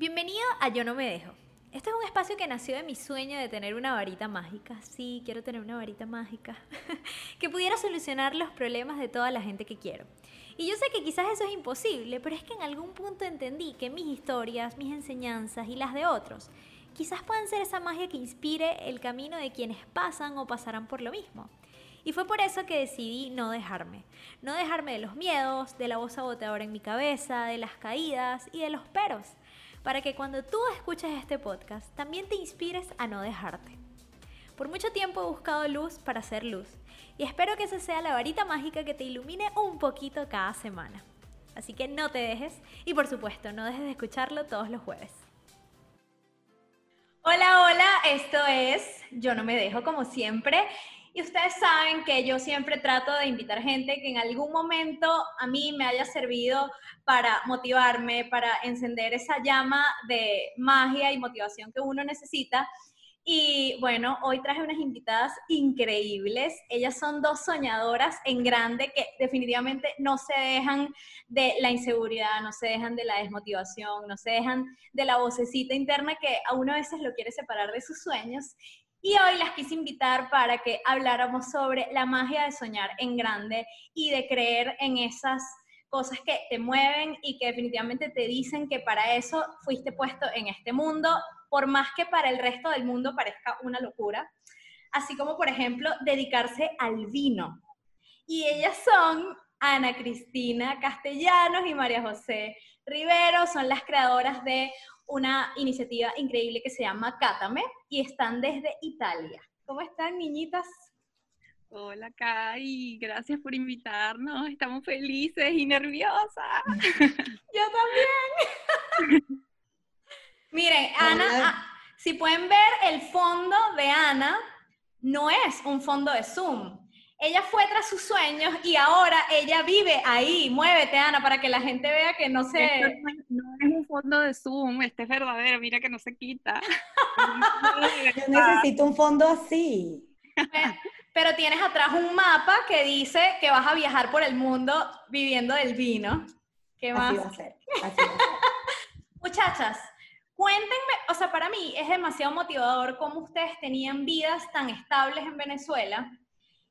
Bienvenido a Yo No Me Dejo. Este es un espacio que nació de mi sueño de tener una varita mágica. Sí, quiero tener una varita mágica. que pudiera solucionar los problemas de toda la gente que quiero. Y yo sé que quizás eso es imposible, pero es que en algún punto entendí que mis historias, mis enseñanzas y las de otros quizás puedan ser esa magia que inspire el camino de quienes pasan o pasarán por lo mismo. Y fue por eso que decidí no dejarme. No dejarme de los miedos, de la voz saboteadora en mi cabeza, de las caídas y de los peros. Para que cuando tú escuches este podcast también te inspires a no dejarte. Por mucho tiempo he buscado luz para hacer luz. Y espero que esa sea la varita mágica que te ilumine un poquito cada semana. Así que no te dejes y por supuesto no dejes de escucharlo todos los jueves. Hola, hola, esto es Yo no me dejo como siempre. Y ustedes saben que yo siempre trato de invitar gente que en algún momento a mí me haya servido para motivarme, para encender esa llama de magia y motivación que uno necesita. Y bueno, hoy traje unas invitadas increíbles. Ellas son dos soñadoras en grande que definitivamente no se dejan de la inseguridad, no se dejan de la desmotivación, no se dejan de la vocecita interna que a uno a veces lo quiere separar de sus sueños. Y hoy las quise invitar para que habláramos sobre la magia de soñar en grande y de creer en esas cosas que te mueven y que definitivamente te dicen que para eso fuiste puesto en este mundo por más que para el resto del mundo parezca una locura. Así como, por ejemplo, dedicarse al vino. Y ellas son Ana Cristina Castellanos y María José Rivero, son las creadoras de una iniciativa increíble que se llama Cátame y están desde Italia. ¿Cómo están, niñitas? Hola, Kai, gracias por invitarnos. Estamos felices y nerviosas. Yo también. Miren, Ana, ah, si pueden ver el fondo de Ana, no es un fondo de Zoom. Ella fue tras sus sueños y ahora ella vive ahí. Muévete, Ana, para que la gente vea que no se... no es un fondo de Zoom, este es verdadero, mira que no se quita. Yo necesito un fondo así. Pero tienes atrás un mapa que dice que vas a viajar por el mundo viviendo del vino. ¿Qué más? Así va a ser. Así va a ser. Muchachas, Cuéntenme, o sea, para mí es demasiado motivador cómo ustedes tenían vidas tan estables en Venezuela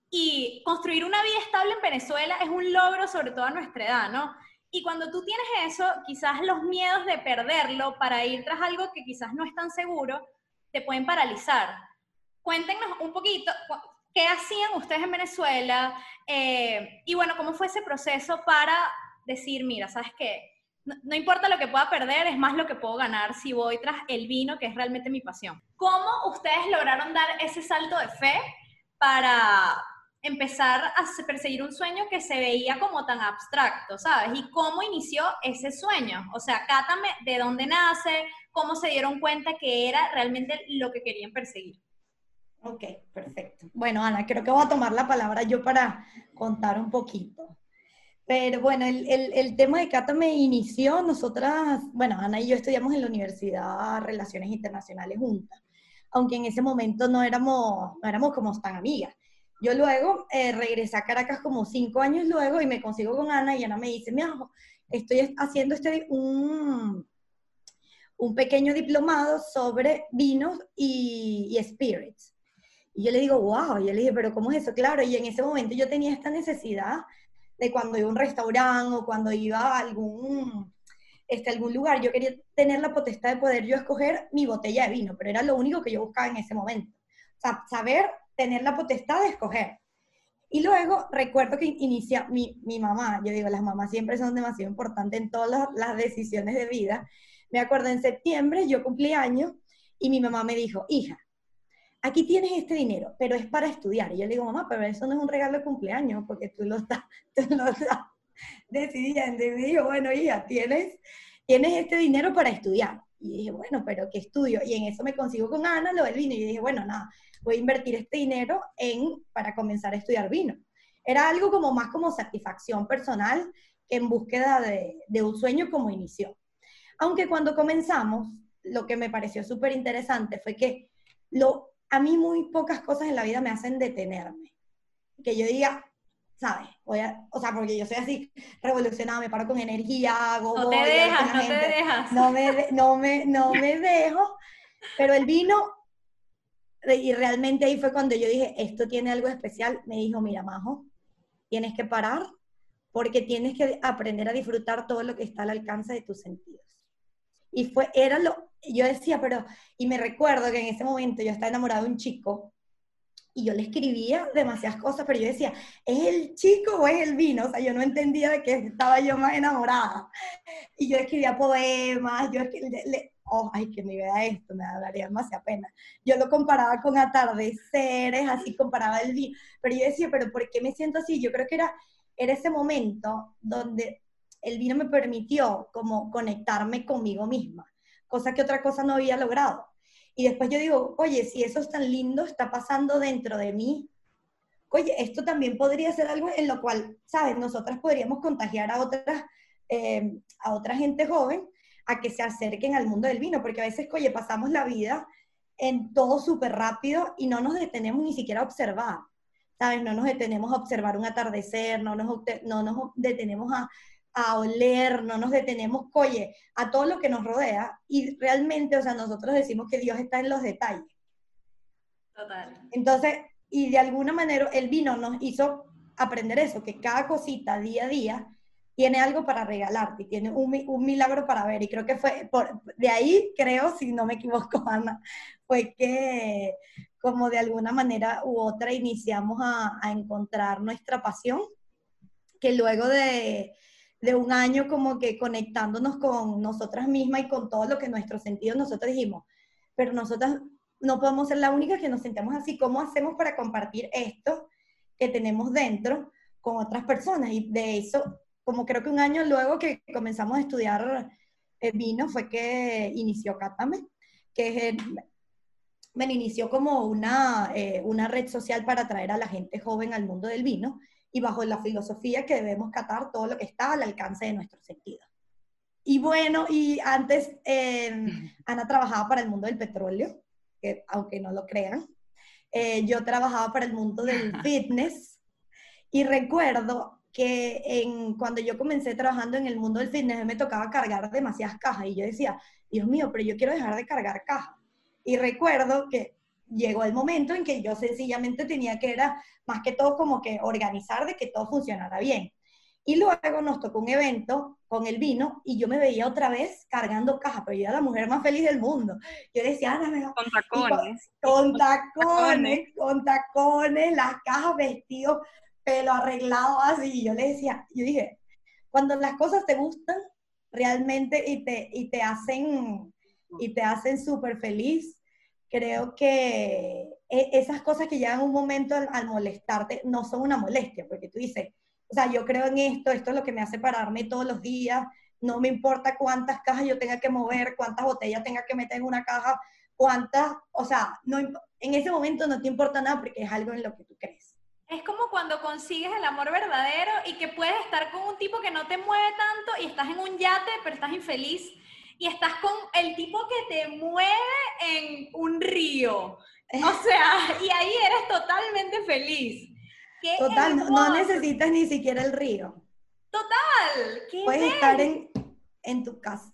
y construir una vida estable en Venezuela es un logro sobre todo a nuestra edad, ¿no? Y cuando tú tienes eso, quizás los miedos de perderlo para ir tras algo que quizás no es tan seguro, te pueden paralizar. Cuéntenos un poquito, ¿qué hacían ustedes en Venezuela? Eh, y bueno, ¿cómo fue ese proceso para decir, mira, ¿sabes qué? no, importa lo que pueda perder, es más lo que puedo ganar si voy tras el vino, que es realmente mi pasión. ¿Cómo ustedes lograron dar ese salto de fe para empezar a perseguir un sueño que se veía como tan abstracto, ¿sabes? ¿Y cómo inició ese sueño? O sea, cátame de dónde nace, cómo se dieron cuenta que era realmente lo que querían perseguir. Ok, perfecto. Bueno, Ana, creo que voy a tomar la palabra yo para contar un poquito. Pero bueno, el, el, el, tema de Cata me inició, nosotras, bueno, Ana y yo estudiamos en la Universidad Relaciones Internacionales juntas, aunque en ese momento no éramos, no éramos como tan amigas. Yo luego eh, regresé a Caracas como cinco años luego y me consigo con Ana y Ana me dice, mira, estoy haciendo este, un, un pequeño diplomado sobre vinos y, y spirits. Y yo le digo, wow, y yo le dije, pero ¿cómo es eso? Claro, y en ese momento yo tenía esta necesidad de cuando iba a un restaurante o cuando iba a algún, este, algún lugar, yo quería tener la potestad de poder yo escoger mi botella de vino, pero era lo único que yo buscaba en ese momento. O sea, saber tener la potestad de escoger. Y luego recuerdo que inicia mi, mi mamá, yo digo, las mamás siempre son demasiado importantes en todas las, decisiones de vida. Me acuerdo en septiembre, yo cumplí años, y mi mamá me dijo, hija, aquí tienes este dinero, pero es para estudiar. Y yo le digo, mamá, pero eso no es un regalo de cumpleaños, porque tú lo estás, decidiendo y me dijo, bueno, hija, tienes, tienes este dinero para estudiar. Y dije, bueno, pero ¿qué estudio? Y en eso me consigo con Ana lo del vino. Y dije, bueno, nada, voy a invertir este dinero en, para comenzar a estudiar vino. Era algo como más como satisfacción personal que en búsqueda de, de un sueño como inició. Aunque cuando comenzamos, lo que me pareció súper interesante fue que lo, a mí muy pocas cosas en la vida me hacen detenerme. Que yo diga, ¿sabes? Voy a, o sea, porque yo soy así revolucionada, me paro con energía, hago... No te dejas, no te dejas. No me, no, me, no me dejo, pero el vino, y realmente ahí fue cuando yo dije, esto tiene algo especial, me dijo, mira, Majo, tienes que parar porque tienes que aprender a disfrutar todo lo que está al alcance de tus sentidos. Y fue, era lo, yo decía, pero, y me recuerdo que en ese momento yo estaba enamorada de un chico y yo le escribía demasiadas cosas, pero yo decía, ¿es el chico o es el vino? O sea, yo no entendía de qué estaba yo más enamorada. Y yo escribía poemas, yo escribía, oh, ay, que me vea esto, me daría demasiada pena. Yo lo comparaba con atardeceres, así comparaba el vino, pero yo decía, pero ¿por qué me siento así? Yo creo que era, era ese momento donde el vino me permitió como conectarme conmigo misma, cosa que otra cosa no había logrado. Y después yo digo, oye, si eso es tan lindo, está pasando dentro de mí, oye, esto también podría ser algo en lo cual, ¿sabes? Nosotras podríamos contagiar a otras, eh, a otra gente joven a que se acerquen al mundo del vino, porque a veces, oye, pasamos la vida en todo súper rápido y no nos detenemos ni siquiera a observar, ¿sabes? No nos detenemos a observar un atardecer, no nos, no nos detenemos a, a oler, no nos detenemos, oye, a todo lo que nos rodea y realmente, o sea, nosotros decimos que Dios está en los detalles. Total. Entonces, y de alguna manera el vino nos hizo aprender eso, que cada cosita día a día tiene algo para regalarte, tiene un, un milagro para ver. Y creo que fue, por, de ahí creo, si no me equivoco, Ana, fue que como de alguna manera u otra iniciamos a, a encontrar nuestra pasión, que luego de, de un año como que conectándonos con nosotras mismas y con todo lo que nuestros sentidos nosotros dijimos, pero nosotras no podemos ser la única que nos sentamos así. ¿Cómo hacemos para compartir esto que tenemos dentro con otras personas? Y de eso, como creo que un año luego que comenzamos a estudiar el vino, fue que inició Cátame, que es me inició como una, eh, una red social para atraer a la gente joven al mundo del vino y bajo la filosofía que debemos catar todo lo que está al alcance de nuestros sentidos. Y bueno, y antes eh, Ana trabajaba para el mundo del petróleo, que aunque no lo crean, eh, yo trabajaba para el mundo del fitness y recuerdo que en, cuando yo comencé trabajando en el mundo del fitness me tocaba cargar demasiadas cajas y yo decía, Dios mío, pero yo quiero dejar de cargar cajas. Y recuerdo que llegó el momento en que yo sencillamente tenía que era más que todo como que organizar de que todo funcionara bien. Y luego nos tocó un evento con el vino y yo me veía otra vez cargando cajas, pero yo era la mujer más feliz del mundo. Yo decía, Ana, me... Con tacones. Con, tacones, con tacones, las cajas, vestidos, pelo arreglado así. Y yo le decía, yo dije, cuando las cosas te gustan realmente y te, y te hacen, y te hacen súper feliz, creo que e, esas cosas que llegan un momento al, molestarte no son una molestia, porque tú dices, o sea, yo creo en esto, esto es lo que me hace pararme todos los días, no me importa cuántas cajas yo tenga que mover, cuántas botellas tenga que meter en una caja, cuántas, o sea, no, en ese momento no te importa nada porque es algo en lo que tú crees. Es como cuando consigues el amor verdadero y que puedes estar con un tipo que no te mueve tanto y estás en un yate, pero estás infeliz y estás con el tipo que te mueve en un río. O sea, y ahí eres totalmente feliz. Total, no, necesitas ni siquiera el río. Total. Qué Puedes estar en, en, tu casa.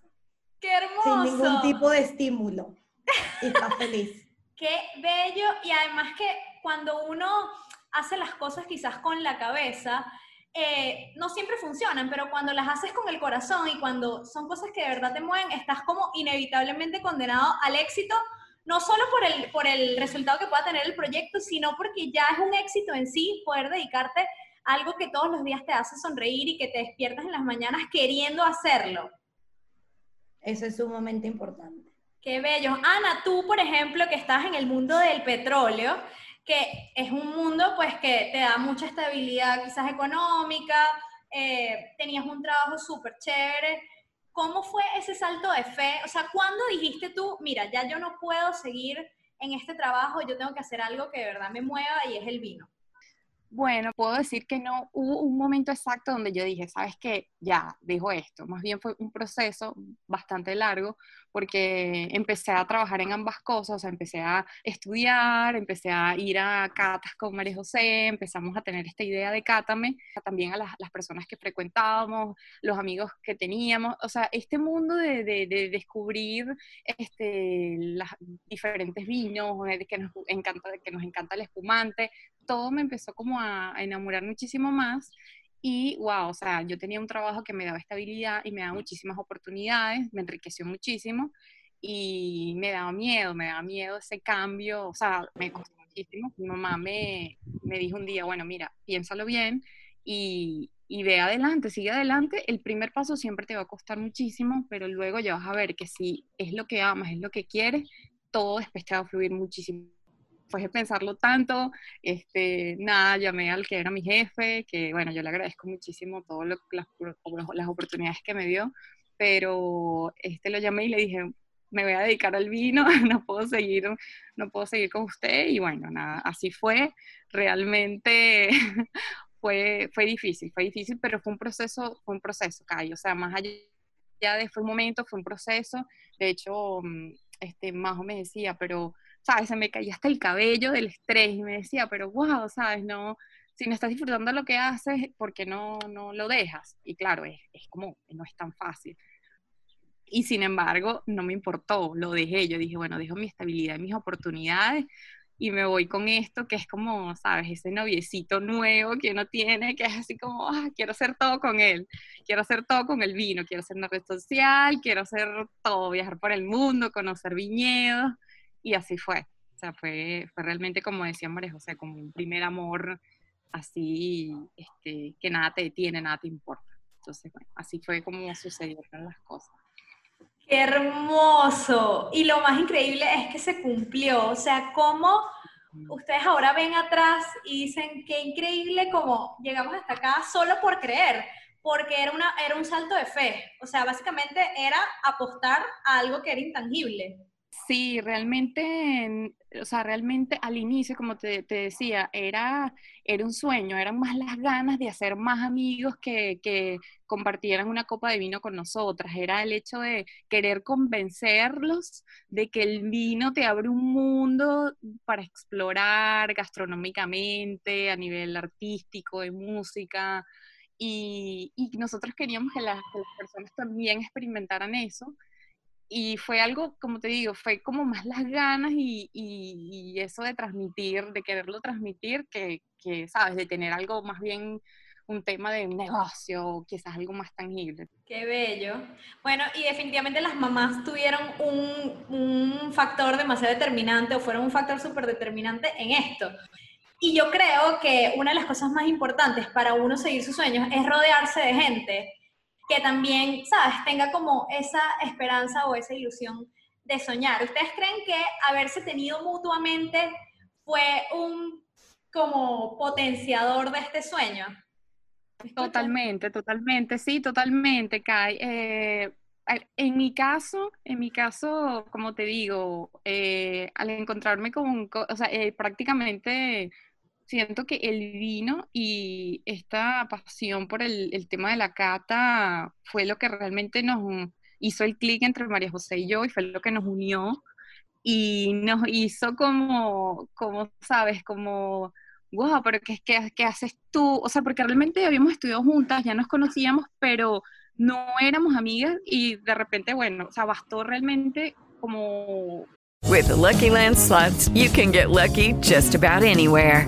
Qué hermoso. Sin ningún tipo de estímulo. Y estás feliz. Qué bello. Y además que cuando uno hace las cosas quizás con la cabeza, eh, no siempre funcionan, pero cuando las haces con el corazón y cuando son cosas que de verdad te mueven, estás como inevitablemente condenado al éxito, no solo por el, por el resultado que pueda tener el proyecto, sino porque ya es un éxito en sí poder dedicarte a algo que todos los días te hace sonreír y que te despiertas en las mañanas queriendo hacerlo. Eso es sumamente importante. Qué bello. Ana, tú, por ejemplo, que estás en el mundo del petróleo, que es un mundo pues que te da mucha estabilidad quizás económica, eh, tenías un trabajo súper chévere. ¿Cómo fue ese salto de fe? O sea, ¿cuándo dijiste tú, mira, ya yo no puedo seguir en este trabajo, yo tengo que hacer algo que de verdad me mueva y es el vino? Bueno, puedo decir que no hubo un momento exacto donde yo dije, sabes qué, ya, dejo esto. Más bien fue un proceso bastante largo porque empecé a trabajar en ambas cosas, o sea, empecé a estudiar, empecé a ir a catas con María José, empezamos a tener esta idea de cátame, también a las, personas que frecuentábamos, los amigos que teníamos, o sea, este mundo de, de, descubrir este, diferentes vinos, que nos encanta, que nos encanta el espumante, todo me empezó como a, a enamorar muchísimo más y wow, o sea, yo tenía un trabajo que me daba estabilidad y me daba muchísimas oportunidades, me enriqueció muchísimo y me daba miedo, me daba miedo ese cambio, o sea, me costó muchísimo. Mi mamá me, me dijo un día, bueno, mira, piénsalo bien y, y ve adelante, sigue adelante. El primer paso siempre te va a costar muchísimo, pero luego ya vas a ver que si es lo que amas, es lo que quieres, todo después te va a fluir muchísimo después de pensarlo tanto, este, nada, llamé al que era mi jefe, que bueno, yo le agradezco muchísimo todas las, las, oportunidades que me dio, pero este lo llamé y le dije, me voy a dedicar al vino, no puedo seguir, no puedo seguir con usted, y bueno, nada, así fue, realmente fue, fue difícil, fue difícil, pero fue un proceso, fue un proceso, Kai, o sea, más allá de fue un momento, fue un proceso, de hecho, mm, este, Majo me decía, pero ¿sabes? Se me caía hasta el cabello del estrés y me decía, pero wow, ¿sabes? No, si no estás disfrutando lo que haces, ¿por qué no, no lo dejas? Y claro, es, es como, no es tan fácil. Y sin embargo, no me importó, lo dejé. Yo dije, bueno, dejo mi estabilidad, mis oportunidades y me voy con esto que es como, ¿sabes? Ese noviecito nuevo que uno tiene, que es así como, ah, quiero hacer todo con él, quiero hacer todo con el vino, quiero hacer una red social, quiero hacer todo, viajar por el mundo, conocer viñedos y así fue. O sea, fue, fue realmente, como decía María José, como un primer amor así, este, que nada te detiene, nada te importa. Entonces, bueno, así fue como sucedieron las cosas. ¡Qué hermoso! Y lo más increíble es que se cumplió. O sea, cómo ustedes ahora ven atrás y dicen, qué increíble como llegamos hasta acá solo por creer, porque era, una, era un salto de fe. O sea, básicamente era apostar a algo que era intangible. Sí, realmente, o sea, realmente al inicio, como te, decía, era, era un sueño, eran más las ganas de hacer más amigos que, que, compartieran una copa de vino con nosotras, era el hecho de querer convencerlos de que el vino te abre un mundo para explorar gastronómicamente, a nivel artístico, de música, y, y nosotros queríamos que las, que las personas también experimentaran eso y fue algo, como te digo, fue como más las ganas y, y, eso de transmitir, de quererlo transmitir, que, que, ¿sabes? De tener algo más bien un tema de negocio, quizás algo más tangible. Qué bello. Bueno, y definitivamente las mamás tuvieron un, un factor demasiado determinante o fueron un factor súper determinante en esto. Y yo creo que una de las cosas más importantes para uno seguir sus sueños es rodearse de gente que también, ¿sabes?, tenga como esa esperanza o esa ilusión de soñar. ¿Ustedes creen que haberse tenido mutuamente fue un como potenciador de este sueño? Totalmente, totalmente, sí, totalmente, Kai. Eh, en mi caso, en mi caso, como te digo, eh, al encontrarme con, o sea, eh, prácticamente siento que el vino y esta pasión por el, tema de la cata fue lo que realmente nos hizo el clic entre María José y yo y fue lo que nos unió y nos hizo como, como sabes, como, wow, pero ¿qué, qué, qué haces tú? O sea, porque realmente habíamos estudiado juntas, ya nos conocíamos, pero no éramos amigas y de repente, bueno, o sea, bastó realmente como... With Lucky Land Slots, you can get lucky just about anywhere.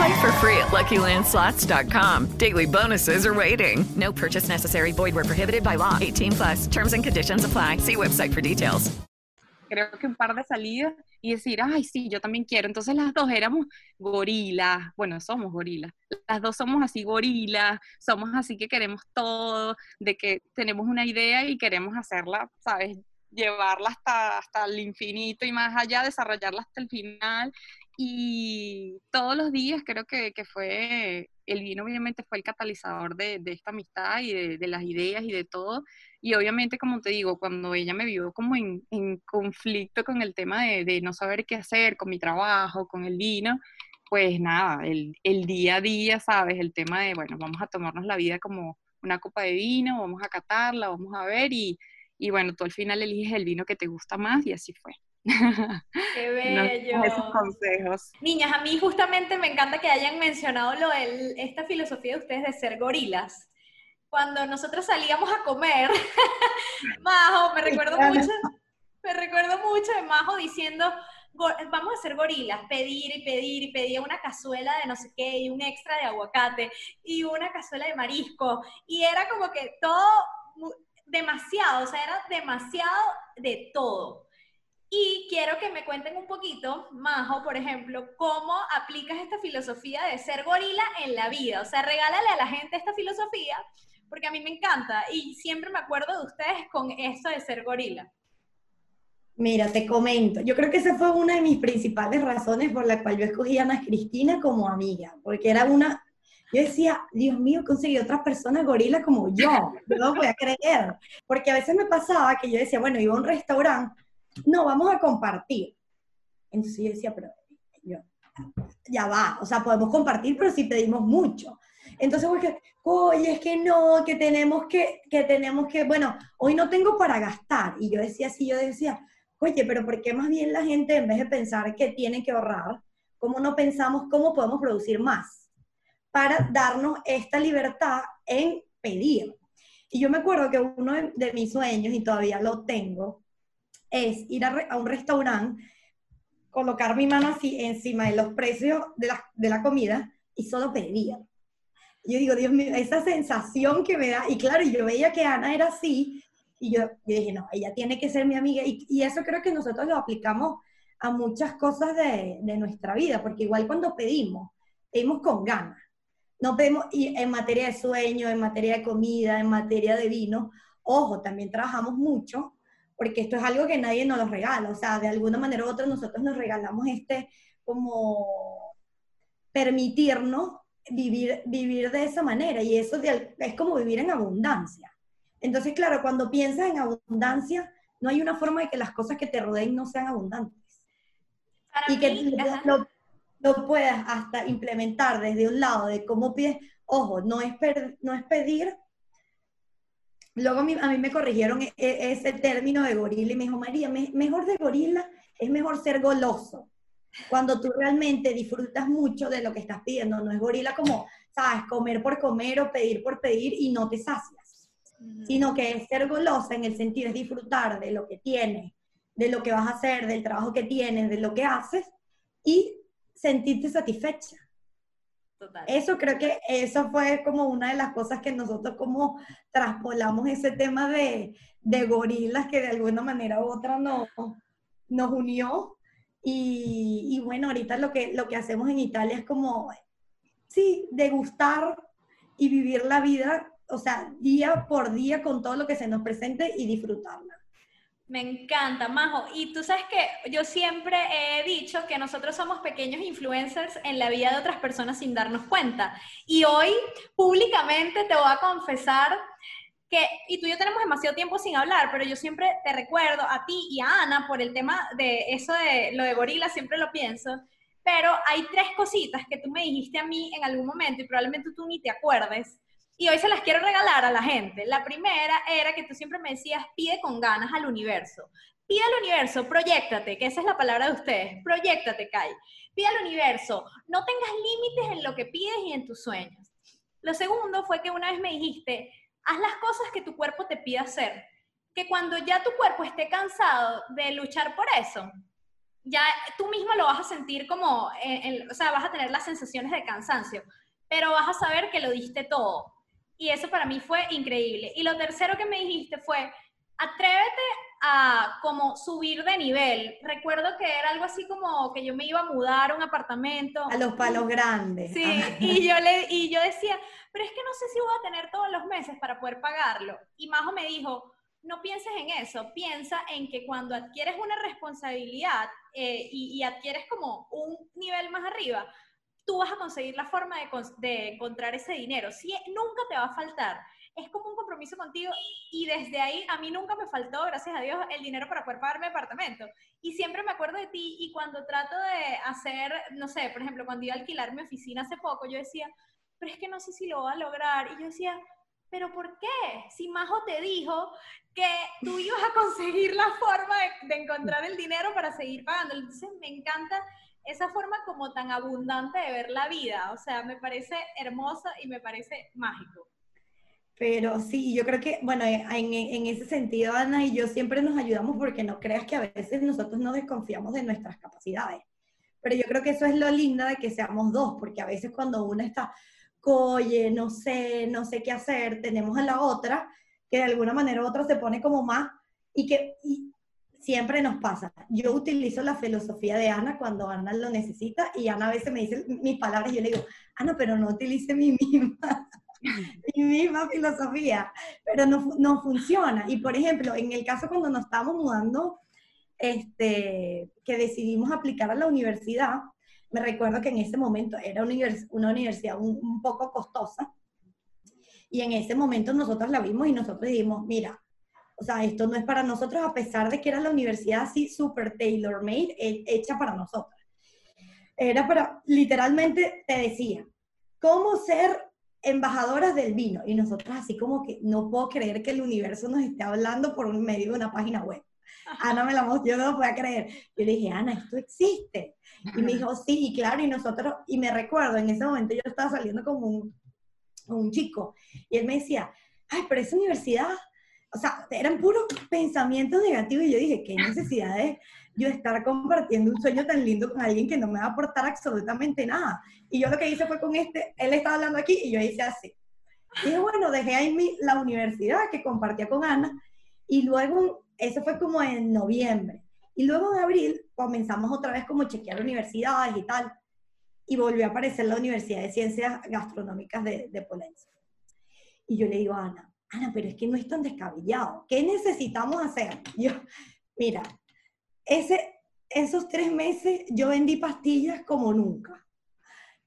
Play for free at LuckyLandSlots.com. Daily bonuses are waiting. No purchase necessary. Void where prohibited by law. 18 plus. Terms and conditions apply. See website for details. Creo que un par de salidas y decir, ay, sí, yo también quiero. Entonces las dos éramos gorilas. Bueno, somos gorilas. Las dos somos así gorilas. Somos así que queremos todo, de que tenemos una idea y queremos hacerla, ¿sabes? Llevarla hasta, hasta el infinito y más allá, desarrollarla hasta el final y todos los días creo que, que, fue, el vino obviamente fue el catalizador de, de esta amistad y de, de, las ideas y de todo. Y obviamente, como te digo, cuando ella me vio como en, en conflicto con el tema de, de, no saber qué hacer con mi trabajo, con el vino, pues nada, el, el día a día, ¿sabes? El tema de, bueno, vamos a tomarnos la vida como una copa de vino, vamos a catarla, vamos a ver y, y bueno, tú al final eliges el vino que te gusta más y así fue. Qué bello. esos consejos. Niñas, a mí justamente me encanta que hayan mencionado lo de esta filosofía de ustedes de ser gorilas. Cuando nosotros salíamos a comer, Majo, me recuerdo mucho, me recuerdo mucho de Majo diciendo, vamos a ser gorilas, pedir y pedir y pedía una cazuela de no sé qué y un extra de aguacate y una cazuela de marisco y era como que todo demasiado, o sea, era demasiado de todo. Y quiero que me cuenten un poquito, Majo, por ejemplo, cómo aplicas esta filosofía de ser gorila en la vida. O sea, regálale a la gente esta filosofía, porque a mí me encanta y siempre me acuerdo de ustedes con esto de ser gorila. Mira, te comento. Yo creo que esa fue una de mis principales razones por la cual yo escogí a Ana Cristina como amiga, porque era una... Yo decía, Dios mío, conseguí otras personas gorilas como yo. No lo voy a creer. Porque a veces me pasaba que yo decía, bueno, iba a un restaurante no, vamos a compartir. Entonces yo decía, pero yo, ya va, o sea, podemos compartir, pero si pedimos mucho. Entonces, porque, oye, es que no, que tenemos que, que tenemos que, bueno, hoy no tengo para gastar. Y yo decía así, yo decía, oye, pero ¿por qué más bien la gente, en vez de pensar que tiene que ahorrar, cómo no pensamos cómo podemos producir más? Para darnos esta libertad en pedir. Y yo me acuerdo que uno de, de mis sueños, y todavía lo tengo, es ir a, a, un restaurante, colocar mi mano así encima de los precios de la, de la comida y solo pedir. Yo digo, Dios mío, esa sensación que me da, y claro, yo veía que Ana era así, y yo, yo dije, no, ella tiene que ser mi amiga, y, y, eso creo que nosotros lo aplicamos a muchas cosas de, de nuestra vida, porque igual cuando pedimos, pedimos con ganas. No pedimos, y en materia de sueño, en materia de comida, en materia de vino, ojo, también trabajamos mucho porque esto es algo que nadie nos lo regala, o sea, de alguna manera u otra nosotros nos regalamos este como permitirnos vivir, vivir de esa manera y eso es como vivir en abundancia. Entonces, claro, cuando piensas en abundancia, no hay una forma de que las cosas que te rodeen no sean abundantes. Para y que lo, lo, puedas hasta implementar desde un lado de cómo pides, ojo, no es, per, no es pedir Luego a mí, a mí, me corrigieron e, e, ese término de gorila y me dijo, María, me, mejor de gorila es mejor ser goloso. Cuando tú realmente disfrutas mucho de lo que estás pidiendo, no es gorila como, sabes, comer por comer o pedir por pedir y no te sacias, uh -huh. sino que es ser golosa en el sentido de disfrutar de lo que tienes, de lo que vas a hacer, del trabajo que tienes, de lo que haces y sentirte satisfecha. Eso creo que eso fue como una de las cosas que nosotros como traspolamos ese tema de, de gorilas que de alguna manera u otra nos, nos unió. Y, y, bueno, ahorita lo que, lo que hacemos en Italia es como, sí, degustar y vivir la vida, o sea, día por día con todo lo que se nos presente y disfrutarla. Me encanta, Majo. Y tú sabes que yo siempre he dicho que nosotros somos pequeños influencers en la vida de otras personas sin darnos cuenta. Y hoy públicamente te voy a confesar que, y tú y yo tenemos demasiado tiempo sin hablar, pero yo siempre te recuerdo a ti y a Ana por el tema de eso de lo de gorila, siempre lo pienso. Pero hay tres cositas que tú me dijiste a mí en algún momento y probablemente tú ni te acuerdes y hoy se las quiero regalar a la gente. La primera era que tú siempre me decías, pide con ganas al universo. pide al universo, proyectate, que esa es la palabra de ustedes, proyectate, Kai. Pide al universo, no tengas límites en lo que pides y en tus sueños. Lo segundo fue que una vez me dijiste, haz las cosas que tu cuerpo te pide hacer. Que cuando ya tu cuerpo esté cansado de luchar por eso, ya tú mismo lo vas a sentir como, o sea, vas a tener las sensaciones de cansancio, pero vas a saber que lo diste todo. Y eso para mí fue increíble. Y lo tercero que me dijiste fue, atrévete a como subir de nivel. Recuerdo que era algo así como que yo me iba a mudar a un apartamento. A los palos grandes. Sí, y yo, le, y yo decía, pero es que no sé si voy a tener todos los meses para poder pagarlo. Y Majo me dijo, no pienses en eso, piensa en que cuando adquieres una responsabilidad eh, y, adquieres como un nivel más arriba, tú vas a conseguir la forma de, encontrar ese dinero. Si, nunca te va a faltar es como un compromiso contigo y desde ahí a mí nunca me faltó, gracias a Dios, el dinero para poder pagar mi apartamento. Y siempre me acuerdo de ti y cuando trato de hacer, no sé, por ejemplo, cuando iba a alquilar mi oficina hace poco, yo decía, pero es que no sé si lo voy a lograr. Y yo decía, pero ¿por qué? Si Majo te dijo que tú ibas a conseguir la forma de, de encontrar el dinero para seguir pagando. Entonces me encanta esa forma como tan abundante de ver la vida. O sea, me parece hermosa y me parece mágico. Pero sí, yo creo que, bueno, eh, en, en, ese sentido, Ana y yo siempre nos ayudamos porque no creas que a veces nosotros no desconfiamos de nuestras capacidades. Pero yo creo que eso es lo lindo de que seamos dos, porque a veces cuando una está, oye, no sé, no sé qué hacer, tenemos a la otra que de alguna manera u otra se pone como más y que siempre nos pasa. Yo utilizo la filosofía de Ana cuando Ana lo necesita y Ana a veces me dice mis palabras y yo le digo, Ana, pero no utilice mi misma mi misma filosofía, pero no, no, funciona. Y por ejemplo, en el caso cuando nos estábamos mudando, este, que decidimos aplicar a la universidad, me recuerdo que en ese momento era una, universidad un, poco costosa, y en ese momento nosotros la vimos y nosotros dijimos, mira, o sea, esto no es para nosotros, a pesar de que era la universidad así super tailor-made, hecha para nosotros. Era para, literalmente te decía, cómo ser embajadoras del vino. Y nosotros así como que no puedo creer que el universo nos esté hablando por medio de una página web. Ana me la mostró, yo no lo podía creer. Yo le dije, Ana, esto existe. Y me dijo, sí, y claro, y nosotros, y me recuerdo, en ese momento yo estaba saliendo como un, un chico, y él me decía, ay, pero esa universidad, o sea, eran puros pensamientos negativos, y yo dije, qué necesidad es yo estar compartiendo un sueño tan lindo con alguien que no me va a aportar absolutamente nada. Y yo lo que hice fue con este, él estaba hablando aquí y yo hice así. Y bueno, dejé ahí mi, la universidad que compartía con Ana y luego, eso fue como en noviembre. Y luego en abril comenzamos otra vez como chequear universidades y tal. Y volvió a aparecer la Universidad de Ciencias Gastronómicas de, de Polenzo. Y yo le digo a Ana, Ana, pero es que no es tan descabellado. ¿Qué necesitamos hacer? Yo, mira, ese, esos tres meses yo vendí pastillas como nunca.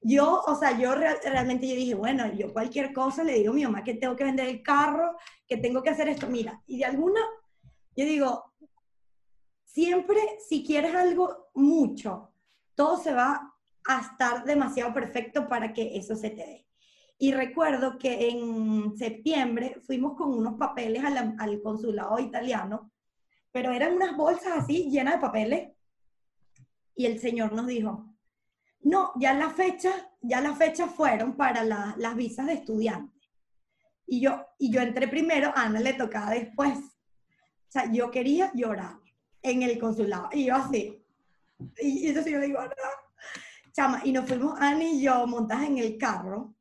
Yo, o sea, yo realmente yo dije, bueno, yo cualquier cosa le digo a mi mamá que tengo que vender el carro, que tengo que hacer esto. Mira, y de alguna, yo digo, siempre si quieres algo mucho, todo se va a estar demasiado perfecto para que eso se te dé. Y recuerdo que en septiembre fuimos con unos papeles al consulado italiano pero eran unas bolsas así llenas de papeles. Y el Señor nos dijo, no, ya las fechas, ya las fechas fueron para las visas de estudiantes. Y yo, y yo entré primero, a Ana le tocaba después. O sea, yo quería llorar en el consulado. Y yo así. Y, eso sí yo digo, no. Chama, y nos fuimos Ana y yo montadas en el carro,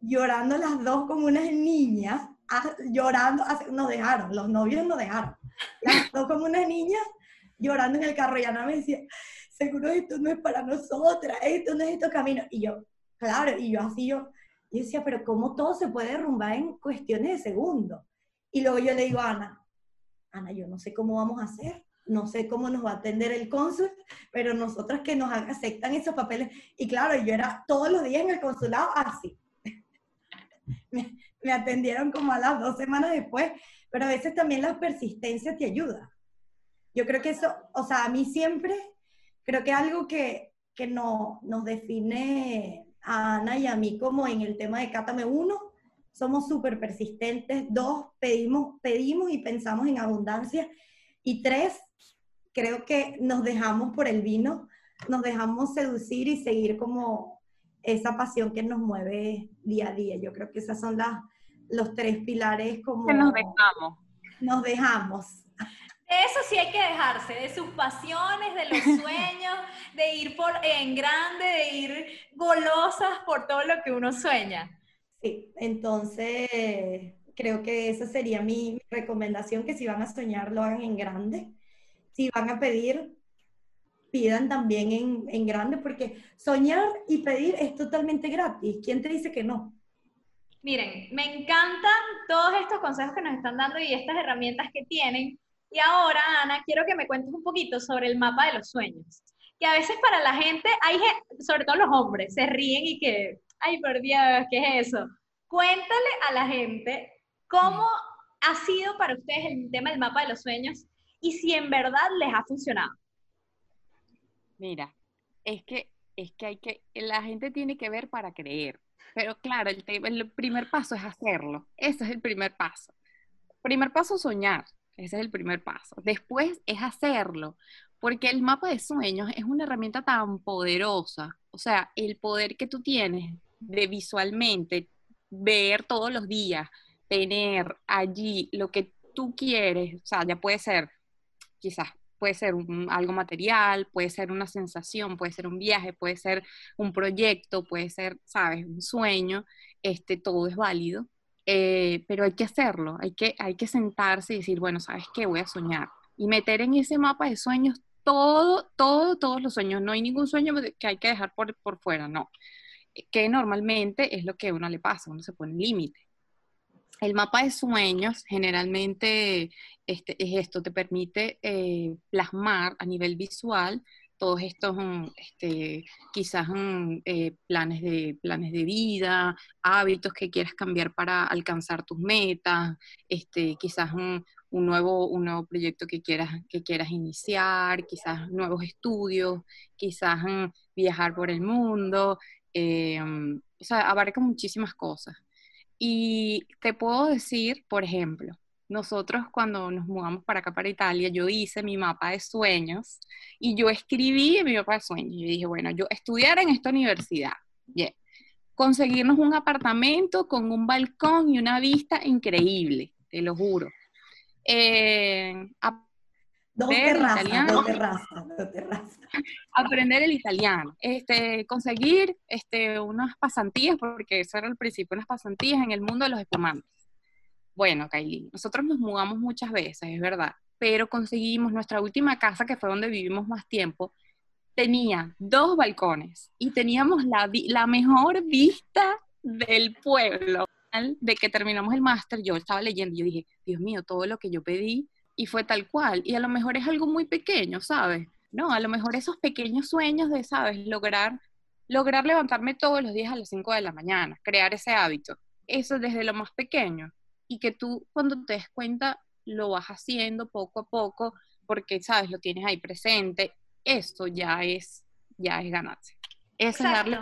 llorando las dos como unas niñas, llorando, nos dejaron, los novios nos dejaron las dos como una niña llorando en el carro y Ana me decía, seguro esto no es para nosotras, esto no es esto camino. Y yo, claro, y yo así yo, yo decía, pero ¿cómo todo se puede derrumbar en cuestiones de segundos? Y luego yo le digo a Ana, Ana, yo no sé cómo vamos a hacer, no sé cómo nos va a atender el cónsul, pero nosotras que nos aceptan esos papeles. Y claro, yo era todos los días en el consulado así. me, atendieron como a las dos semanas después pero a veces también la persistencia te ayuda. Yo creo que eso, o sea, a mí siempre, creo que algo que, que no, nos define a Ana y a mí como en el tema de Cátame uno, somos súper persistentes, dos, pedimos, pedimos y pensamos en abundancia, y tres, creo que nos dejamos por el vino, nos dejamos seducir y seguir como esa pasión que nos mueve día a día. Yo creo que esas son las, los tres pilares como... Que nos dejamos. Nos dejamos. Eso sí hay que dejarse, de sus pasiones, de los sueños, de ir por, en grande, de ir golosas por todo lo que uno sueña. Sí, entonces creo que esa sería mi recomendación, que si van a soñar lo hagan en grande. Si van a pedir, pidan también en, en grande, porque soñar y pedir es totalmente gratis. ¿Quién te dice que no? Miren, me encantan todos estos consejos que nos están dando y estas herramientas que tienen. Y ahora, Ana, quiero que me cuentes un poquito sobre el mapa de los sueños. Que a veces para la gente, hay, sobre todo los hombres, se ríen y que, ay, por Dios, ¿qué es eso? Cuéntale a la gente cómo ha sido para ustedes el tema del mapa de los sueños y si en verdad les ha funcionado. Mira, es que, es que hay que, la gente tiene que ver para creer. Pero claro, el, el primer paso es hacerlo. Ese es el primer paso. Primer paso, soñar. Ese es el primer paso. Después es hacerlo, porque el mapa de sueños es una herramienta tan poderosa. O sea, el poder que tú tienes de visualmente ver todos los días, tener allí lo que tú quieres, o sea, ya puede ser quizás puede ser algo material, puede ser una sensación, puede ser un viaje, puede ser un proyecto, puede ser, sabes, un sueño, este, todo es válido, eh, pero hay que hacerlo, hay que, hay que sentarse y decir, bueno, ¿sabes qué? Voy a soñar. Y meter en ese mapa de sueños todo, todo, todos los sueños. No hay ningún sueño que hay que dejar por, por fuera, no. Que normalmente es lo que a uno le pasa, uno se pone límite. El mapa de sueños generalmente este, es esto, te permite eh, plasmar a nivel visual todos estos mm, este, quizás mm, eh, planes, de, planes de vida, hábitos que quieras cambiar para alcanzar tus metas, este, quizás un, nuevo, un nuevo proyecto que quieras, que quieras iniciar, quizás nuevos estudios, quizás mm, viajar por el mundo, eh, o sea, abarca muchísimas cosas. Y te puedo decir, por ejemplo, nosotros cuando nos mudamos para acá, para Italia, yo hice mi mapa de sueños y yo escribí mi mapa de sueños. Yo dije, bueno, yo estudiar en esta universidad, bien. Conseguirnos un apartamento con un balcón y una vista increíble, te lo juro. Eh, dos terrazas, dos terrazas, dos terrazas. Aprender el italiano, este, conseguir este, unas pasantías, porque eso era el principio, unas pasantías en el mundo de los espumantes. Bueno, Kylie, nosotros nos mudamos muchas veces, es verdad, pero conseguimos nuestra última casa, que fue donde vivimos más tiempo, tenía dos balcones y teníamos la, la mejor vista del pueblo. De que terminamos el máster, yo estaba leyendo y yo dije, Dios mío, todo lo que yo pedí y fue tal cual. Y a lo mejor es algo muy pequeño, ¿sabes? No, a lo mejor esos pequeños sueños de, ¿sabes? Lograr, lograr levantarme todos los días a las 5 de la mañana, crear ese hábito. Eso desde lo más pequeño. Y que tú cuando te des cuenta lo vas haciendo poco a poco porque, ¿sabes? Lo tienes ahí presente. Esto ya es, ya es ganarse. Eso es darle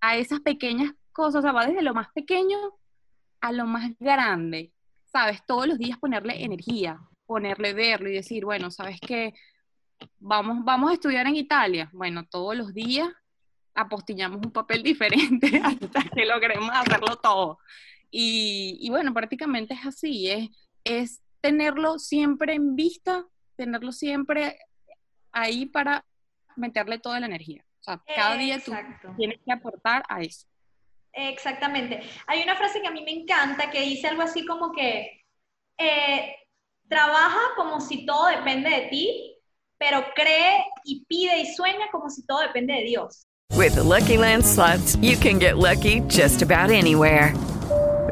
a esas pequeñas cosas, o sea, va desde lo más pequeño a lo más grande. ¿Sabes? Todos los días ponerle energía, ponerle verlo y decir, bueno, ¿sabes qué? Vamos, vamos a estudiar en Italia. Bueno, todos los días apostillamos un papel diferente hasta que logremos hacerlo todo. Y, bueno, prácticamente es así, es, es tenerlo siempre en vista, tenerlo siempre ahí para meterle toda la energía. O sea, cada día tú tienes que aportar a eso. Exactamente. Hay una frase que a mí me encanta que dice algo así como que eh, trabaja como si todo depende de ti, pero cree y pide y sueña como si todo depende de Dios. With the Lucky Land slots, you can get lucky just about anywhere.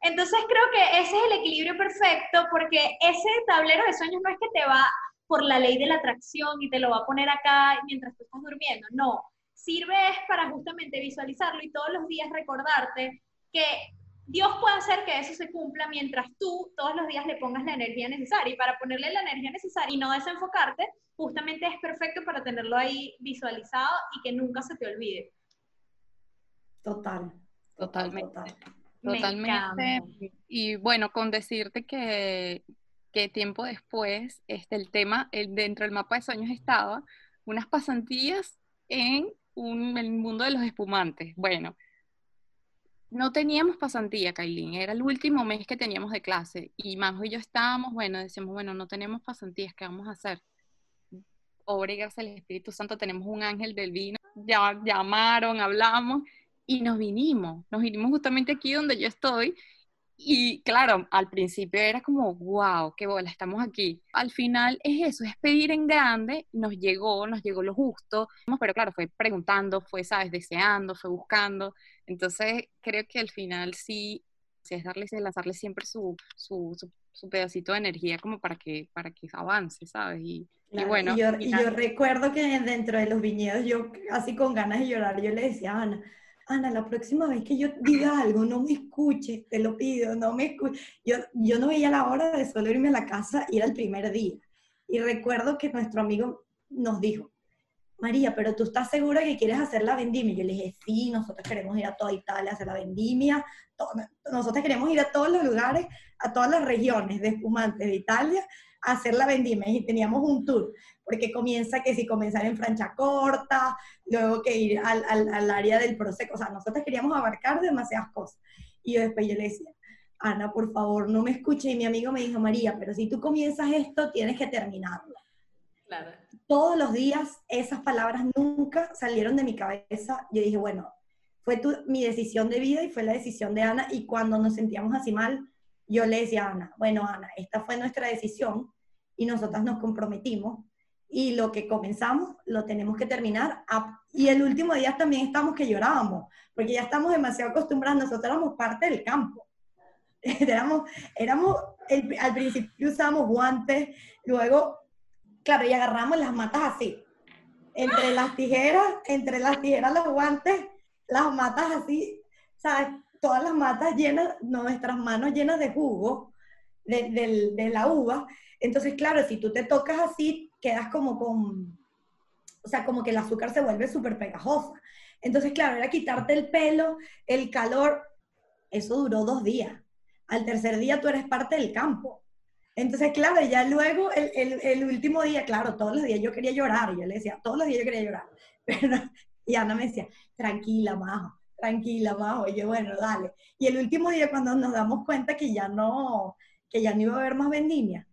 Entonces creo que ese es el equilibrio perfecto porque ese tablero de sueños no es que te va por la ley de la atracción y te lo va a poner acá mientras tú estás durmiendo, no, sirve es para justamente visualizarlo y todos los días recordarte que Dios puede hacer que eso se cumpla mientras tú todos los días le pongas la energía necesaria. Y para ponerle la energía necesaria y no desenfocarte, justamente es perfecto para tenerlo ahí visualizado y que nunca se te olvide. Total. Totalmente. Totalmente. Y bueno, con decirte que, que tiempo después, este, el tema, el, dentro del mapa de sueños estaba unas pasantías en un, el mundo de los espumantes. Bueno, no teníamos pasantía, Kailin, era el último mes que teníamos de clase y Majo y yo estábamos, bueno, decíamos, bueno, no tenemos pasantías, ¿qué vamos a hacer? Obra y gracias al Espíritu Santo, tenemos un ángel del vino, ya llamaron, hablamos y nos vinimos, nos vinimos justamente aquí donde yo estoy y claro, al principio era como, wow, qué bola, estamos aquí. Al final es eso, es pedir en grande, nos llegó, nos llegó lo justo, pero claro, fue preguntando, fue, sabes, deseando, fue buscando. Entonces creo que al final sí, sí es darle, es lanzarle siempre su, su, su, pedacito de energía como para que, para que avance, ¿sabes? Y, bueno. Y yo, y yo recuerdo que dentro de los viñedos, yo así con ganas de llorar, yo le decía a Ana, Ana, la próxima vez que yo diga algo, no me escuche, te lo pido, no me escuche. Yo, yo no veía la hora de solo irme a la casa, ir al primer día. Y recuerdo que nuestro amigo nos dijo, María, pero tú estás segura que quieres hacer la vendimia? Yo le dije, sí, nosotros queremos ir a toda Italia a hacer la vendimia, nosotros queremos ir a todos los lugares, a todas las regiones de espumantes de Italia a hacer la vendimia y teníamos un tour porque comienza que si comenzar en francha corta, luego que ir al, al, al área del proceso, o sea, nosotros queríamos abarcar demasiadas cosas. Y yo después yo le decía, Ana, por favor, no me escuche. Y mi amigo me dijo, María, pero si tú comienzas esto, tienes que terminarlo. Claro. Todos los días esas palabras nunca salieron de mi cabeza. Yo dije, bueno, fue tu, mi decisión de vida y fue la decisión de Ana. Y cuando nos sentíamos así mal, yo le decía a Ana, bueno, Ana, esta fue nuestra decisión y nosotras nos comprometimos y lo que comenzamos lo tenemos que terminar. y el último día también estamos que llorábamos, porque ya estamos demasiado acostumbrados, nosotros éramos parte del campo. éramos, éramos al principio usábamos guantes, luego, claro, y agarramos las matas así, entre las tijeras, entre las tijeras, los guantes, las matas así, ¿sabes? Todas las matas llenas, nuestras manos llenas de jugo de, de, la uva. Entonces, claro, si tú te tocas así, quedas como con, o sea, como que el azúcar se vuelve súper pegajosa. Entonces, claro, era quitarte el pelo, el calor, eso duró dos días. Al tercer día tú eres parte del campo. Entonces, claro, ya luego, el, el, el último día, claro, todos los días yo quería llorar, yo le decía, todos los días yo quería llorar. Pero, y Ana me decía, tranquila, Majo, tranquila, Majo. Y yo, bueno, dale. Y el último día, cuando nos damos cuenta que ya no, que ya no iba a haber más vendimia,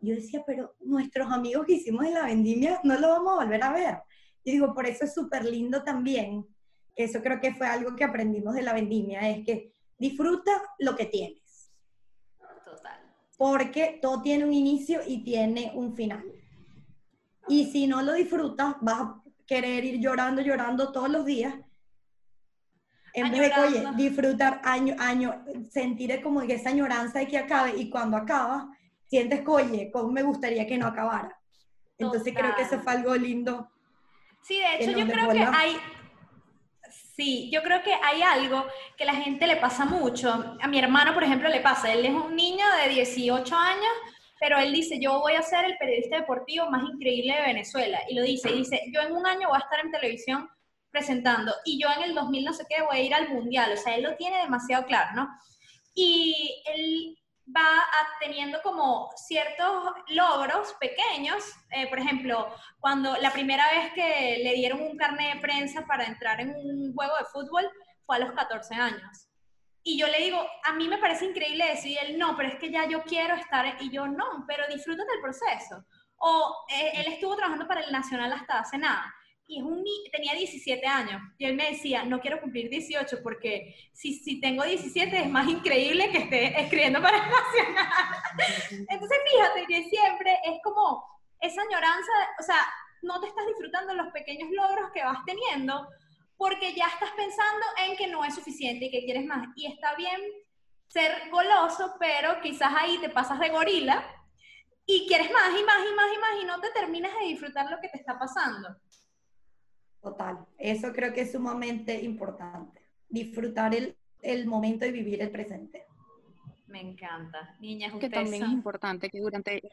yo decía, pero nuestros amigos que hicimos en la vendimia no lo vamos a volver a ver. Y digo, por eso es súper lindo también, eso creo que fue algo que aprendimos de la vendimia, es que disfruta lo que tienes. Total. Porque todo tiene un inicio y tiene un final. Y si no lo disfrutas, vas a querer ir llorando, llorando todos los días. En vez de, oye, disfrutar año, año, sentir como que esa añoranza de que acabe y cuando acaba, sientes oye, ¿cómo me gustaría que no acabara? Entonces creo que eso fue algo lindo. Sí, de hecho yo creo que hay, sí, yo creo que hay algo que la gente le pasa mucho. A mi hermano, por ejemplo, le pasa, él es un niño de 18 años, pero él dice, yo voy a ser el periodista deportivo más increíble de Venezuela. Y lo dice, y dice, yo en un año voy a estar en televisión presentando, y yo en el 2000 no sé qué voy a ir al mundial. O sea, él lo tiene demasiado claro, ¿no? Y él va teniendo como ciertos logros pequeños. Eh, por ejemplo, cuando la primera vez que le dieron un carnet de prensa para entrar en un juego de fútbol fue a los 14 años. Y yo le digo, a mí me parece increíble decir él, no, pero es que ya yo quiero estar, y yo no, pero disfrútate del proceso. O eh, él estuvo trabajando para el Nacional hasta hace nada y es un, tenía 17 años. Y él me decía, no quiero cumplir 18 porque si, si tengo 17 es más increíble que esté escribiendo para el Nacional. Entonces, fíjate que siempre es como esa añoranza, o sea, no te estás disfrutando los pequeños logros que vas teniendo porque ya estás pensando en que no es suficiente y que quieres más. Y está bien ser goloso, pero quizás ahí te pasas de gorila y quieres más y más y más y más y no te terminas de disfrutar lo que te está pasando. Total, eso creo que es sumamente importante. Disfrutar el, el momento y vivir el presente. Me encanta. Niñas, Que también es importante que durante el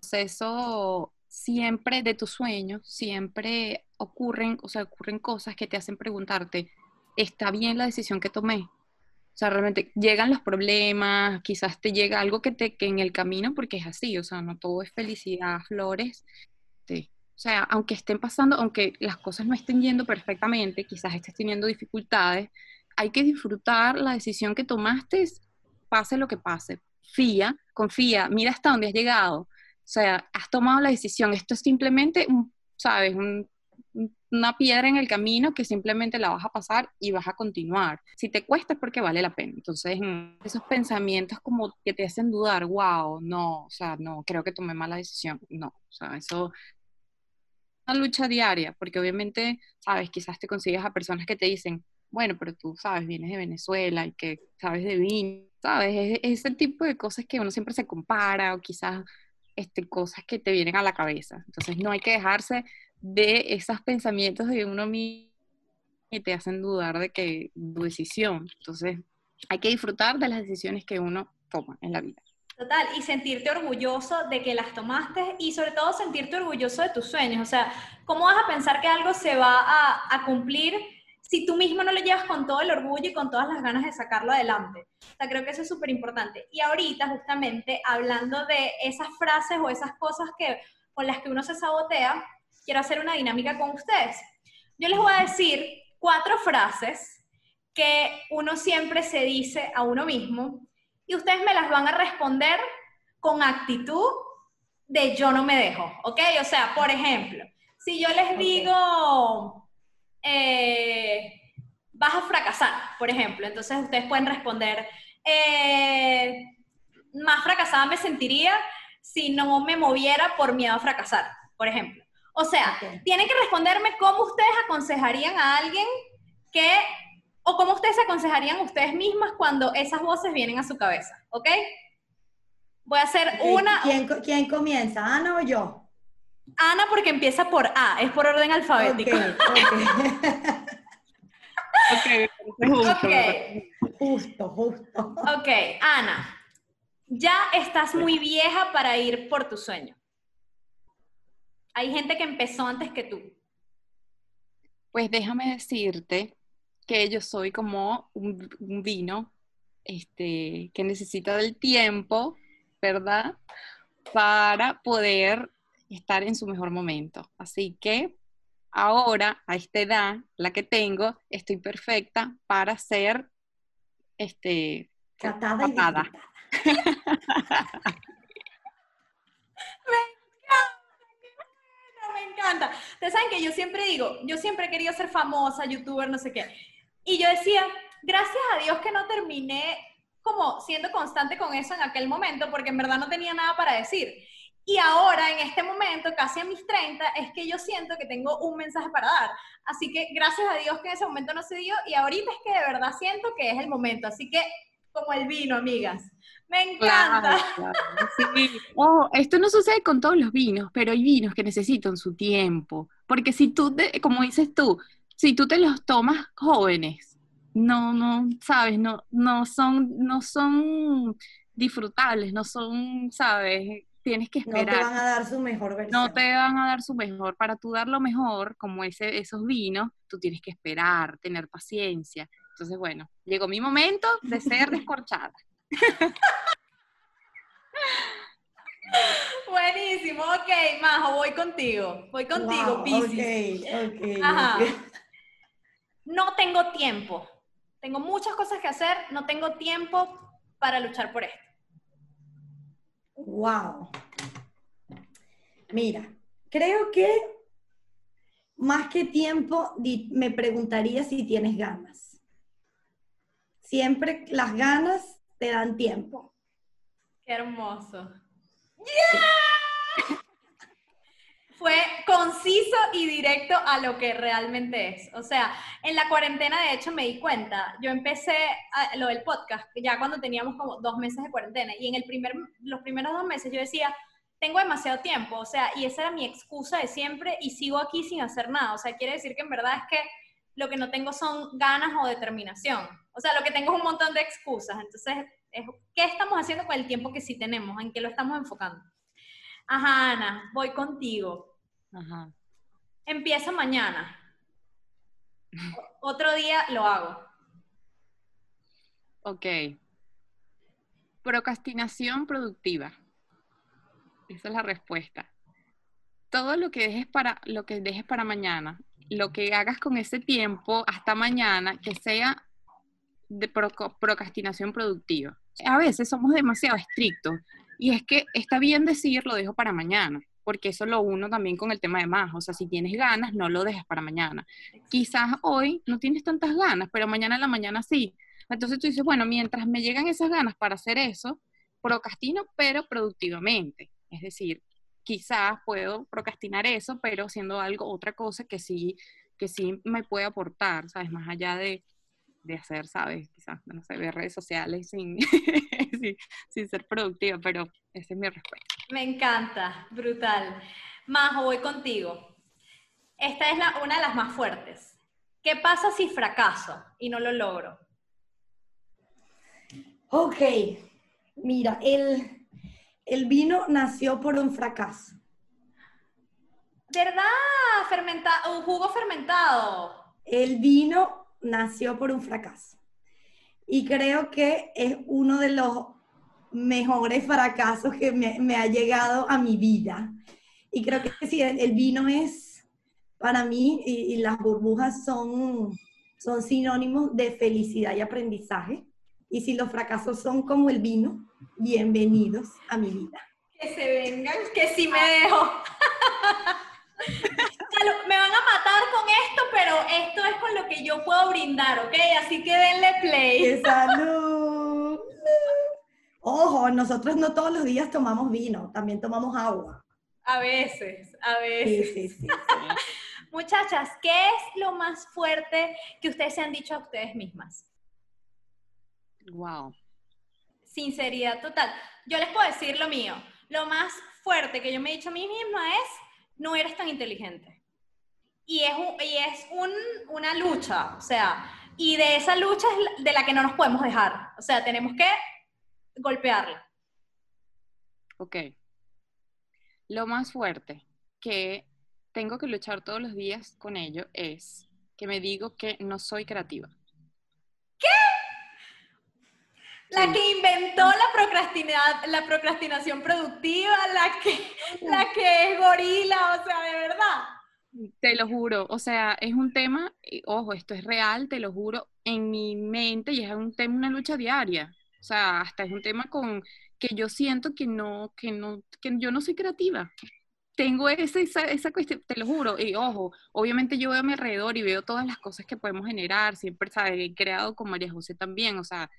proceso siempre de tus sueños, siempre ocurren, o sea, ocurren cosas que te hacen preguntarte, ¿está bien la decisión que tomé? O sea, realmente llegan los problemas, quizás te llega algo que te que en el camino, porque es así, o sea, no todo es felicidad, flores. te- sea, aunque estén pasando, aunque las cosas no estén yendo perfectamente, quizás estés teniendo dificultades, hay que disfrutar la decisión que tomaste, pase lo que pase. Fía, confía, mira hasta dónde has llegado. O sea, has tomado la decisión. Esto es simplemente, ¿sabes? Un- una piedra en el camino que simplemente la vas a pasar y vas a continuar. Si te cuesta es porque vale la pena. Entonces, mm, esos pensamientos como que te hacen dudar, wow, no, o sea, no, creo que tomé mala decisión. No, o sea, eso una lucha diaria, porque obviamente, sabes, quizás te consigues a personas que te dicen, bueno, pero tú, sabes, vienes de Venezuela y que sabes de vino, sabes, es, es ese tipo de cosas que uno siempre se compara o quizás este, cosas que te vienen a la cabeza. Entonces no hay que dejarse de esos pensamientos de uno mismo que te hacen dudar de que tu decisión. Entonces hay que disfrutar de las decisiones que uno toma en la vida. Total, y sentirte orgulloso de que las tomaste y sobre todo sentirte orgulloso de tus sueños. O sea, ¿cómo vas a pensar que algo se va a, cumplir si tú mismo no lo llevas con todo el orgullo y con todas las ganas de sacarlo adelante? O sea, creo que eso es súper importante. Y ahorita, justamente, hablando de esas frases o esas cosas que, con las que uno se sabotea, quiero hacer una dinámica con ustedes. Yo les voy a decir cuatro frases que uno siempre se dice a uno mismo y ustedes me las van a responder con actitud de yo no me dejo, ¿ok? O sea, por ejemplo, si yo les digo, eh, vas a fracasar, por ejemplo, entonces ustedes pueden responder, eh, más fracasada me sentiría si no me moviera por miedo a fracasar, por ejemplo. O sea, Ok. tienen que responderme cómo ustedes aconsejarían a alguien que o cómo ustedes se aconsejarían ustedes mismas cuando esas voces vienen a su cabeza, ¿ok? Voy a hacer Ok, una, ¿Quién, co- quién comienza? ¿Ana o yo? Ana porque empieza por A, es por orden alfabético. Ok, ok. Ok, Justo, justo. ok, Ana, ya estás muy vieja para ir por tu sueño. Hay gente que empezó antes que tú. Pues déjame decirte que yo soy como un, un vino este, que necesita del tiempo, ¿verdad? Para poder estar en su mejor momento. Así que ahora, a esta edad, la que tengo, estoy perfecta para ser este, Catada y Catada. No, me encanta. Ustedes saben que yo siempre digo, yo siempre he querido ser famosa, youtuber, no sé qué. Y yo decía, gracias a Dios que no terminé como siendo constante con eso en aquel momento, porque en verdad no tenía nada para decir. Y ahora, en este momento, casi a mis 30, es que yo siento que tengo un mensaje para dar. Así que gracias a Dios que en ese momento no se dio y ahorita es que de verdad siento que es el momento. Así que, como el vino, amigas. Me encanta. Claro, claro, sí. Ojo, esto no sucede con todos los vinos, pero hay vinos que necesitan su tiempo. Porque si tú, como dices tú, si tú te los tomas jóvenes, no, no, sabes, no, no son, no son disfrutables, no son, sabes, tienes que No te esperar. van a dar su mejor versión. No te van a dar su mejor. Para tú dar lo mejor, como ese, esos vinos, tú tienes que esperar, tener paciencia. Entonces, bueno, llegó mi momento de ser descorchada. Buenísimo, ok, Majo, voy contigo. Voy contigo, Wow, Piscis. ok, ok, Ajá. ok. No tengo tiempo. Tengo muchas cosas que hacer, no tengo tiempo para luchar por esto. Wow. Mira, creo que más que tiempo me preguntaría si tienes ganas. Siempre las ganas te dan tiempo. Qué hermoso. Fue conciso y directo a lo que realmente es. O sea, en la cuarentena, de hecho, me di cuenta. Yo empecé lo del podcast ya cuando teníamos como dos meses de cuarentena. Y en el primer, los primeros dos meses yo decía, tengo demasiado tiempo, o sea, y esa era mi excusa de siempre y sigo aquí sin hacer nada. O sea, quiere decir que en verdad es que lo que no tengo son ganas o determinación. O sea, lo que tengo es un montón de excusas. Entonces, ¿qué estamos haciendo con el tiempo que sí tenemos? ¿En qué lo estamos enfocando? Ajá, Ana, voy contigo. Ajá. Empiezo mañana. Otro día lo hago. Ok. Procrastinación productiva. Esa es la respuesta. Todo lo que dejes para, lo que dejes para mañana, lo que hagas con ese tiempo hasta mañana, que sea de procrastinación productiva. A veces somos demasiado estrictos y es que está bien decir lo dejo para mañana, porque eso lo uno también con el tema de más. O sea, si tienes ganas, no lo dejes para mañana. Quizás hoy no tienes tantas ganas, pero mañana en la mañana sí. Entonces tú dices, bueno, mientras me llegan esas ganas para hacer eso, procrastino, pero productivamente. Es decir, quizás puedo procrastinar eso, pero haciendo algo, otra cosa que sí, que sí me puede aportar, ¿sabes? Más allá de, de hacer, ¿sabes? Quizás, no sé, ver redes sociales sin, sin, ser productiva, pero esa es mi respuesta. Me encanta, brutal. Majo, voy contigo. Esta es la, una de las más fuertes. ¿Qué pasa si fracaso y no lo logro? Ok, mira, el, el vino nació por un fracaso. ¿Verdad? Fermentado, un jugo fermentado. El vino nació por un fracaso. Y creo que es uno de los mejores fracasos que me, ha llegado a mi vida. Y creo que sí, el, vino es, para mí, y, las burbujas son, son sinónimos de felicidad y aprendizaje. Y si los fracasos son como el vino, bienvenidos a mi vida. Que se vengan, que sí me dejo. me van a matar con esto, pero esto es con lo que yo puedo brindar, ¿ok? Así que denle play. ¡Qué salud! Ojo, nosotros no todos los días tomamos vino, también tomamos agua. A veces, a veces. Sí, sí, sí. Muchachas, ¿qué es lo más fuerte que ustedes se han dicho a ustedes mismas? Wow sinceridad total. Yo les puedo decir lo mío. Lo más fuerte que yo me he dicho a mí misma es, no eres tan inteligente. Y es, y es una lucha, o sea, y de esa lucha es de la que no nos podemos dejar. O sea, tenemos que golpearla. Ok. Lo más fuerte que tengo que luchar todos los días con ello es que me digo que no soy creativa. La que inventó la, la procrastinación productiva, la que, la que es gorila, o sea, de verdad. Te lo juro, o sea, es un tema, ojo, esto es real, te lo juro, en mi mente y es un tema, una lucha diaria. O sea, hasta es un tema con que yo siento que no, que no, que yo no soy creativa. Tengo esa, esa, esa cuestión, te lo juro, y ojo, obviamente yo veo a mi alrededor y veo todas las cosas que podemos generar, siempre, ¿sabes? He creado con María José también, o sea,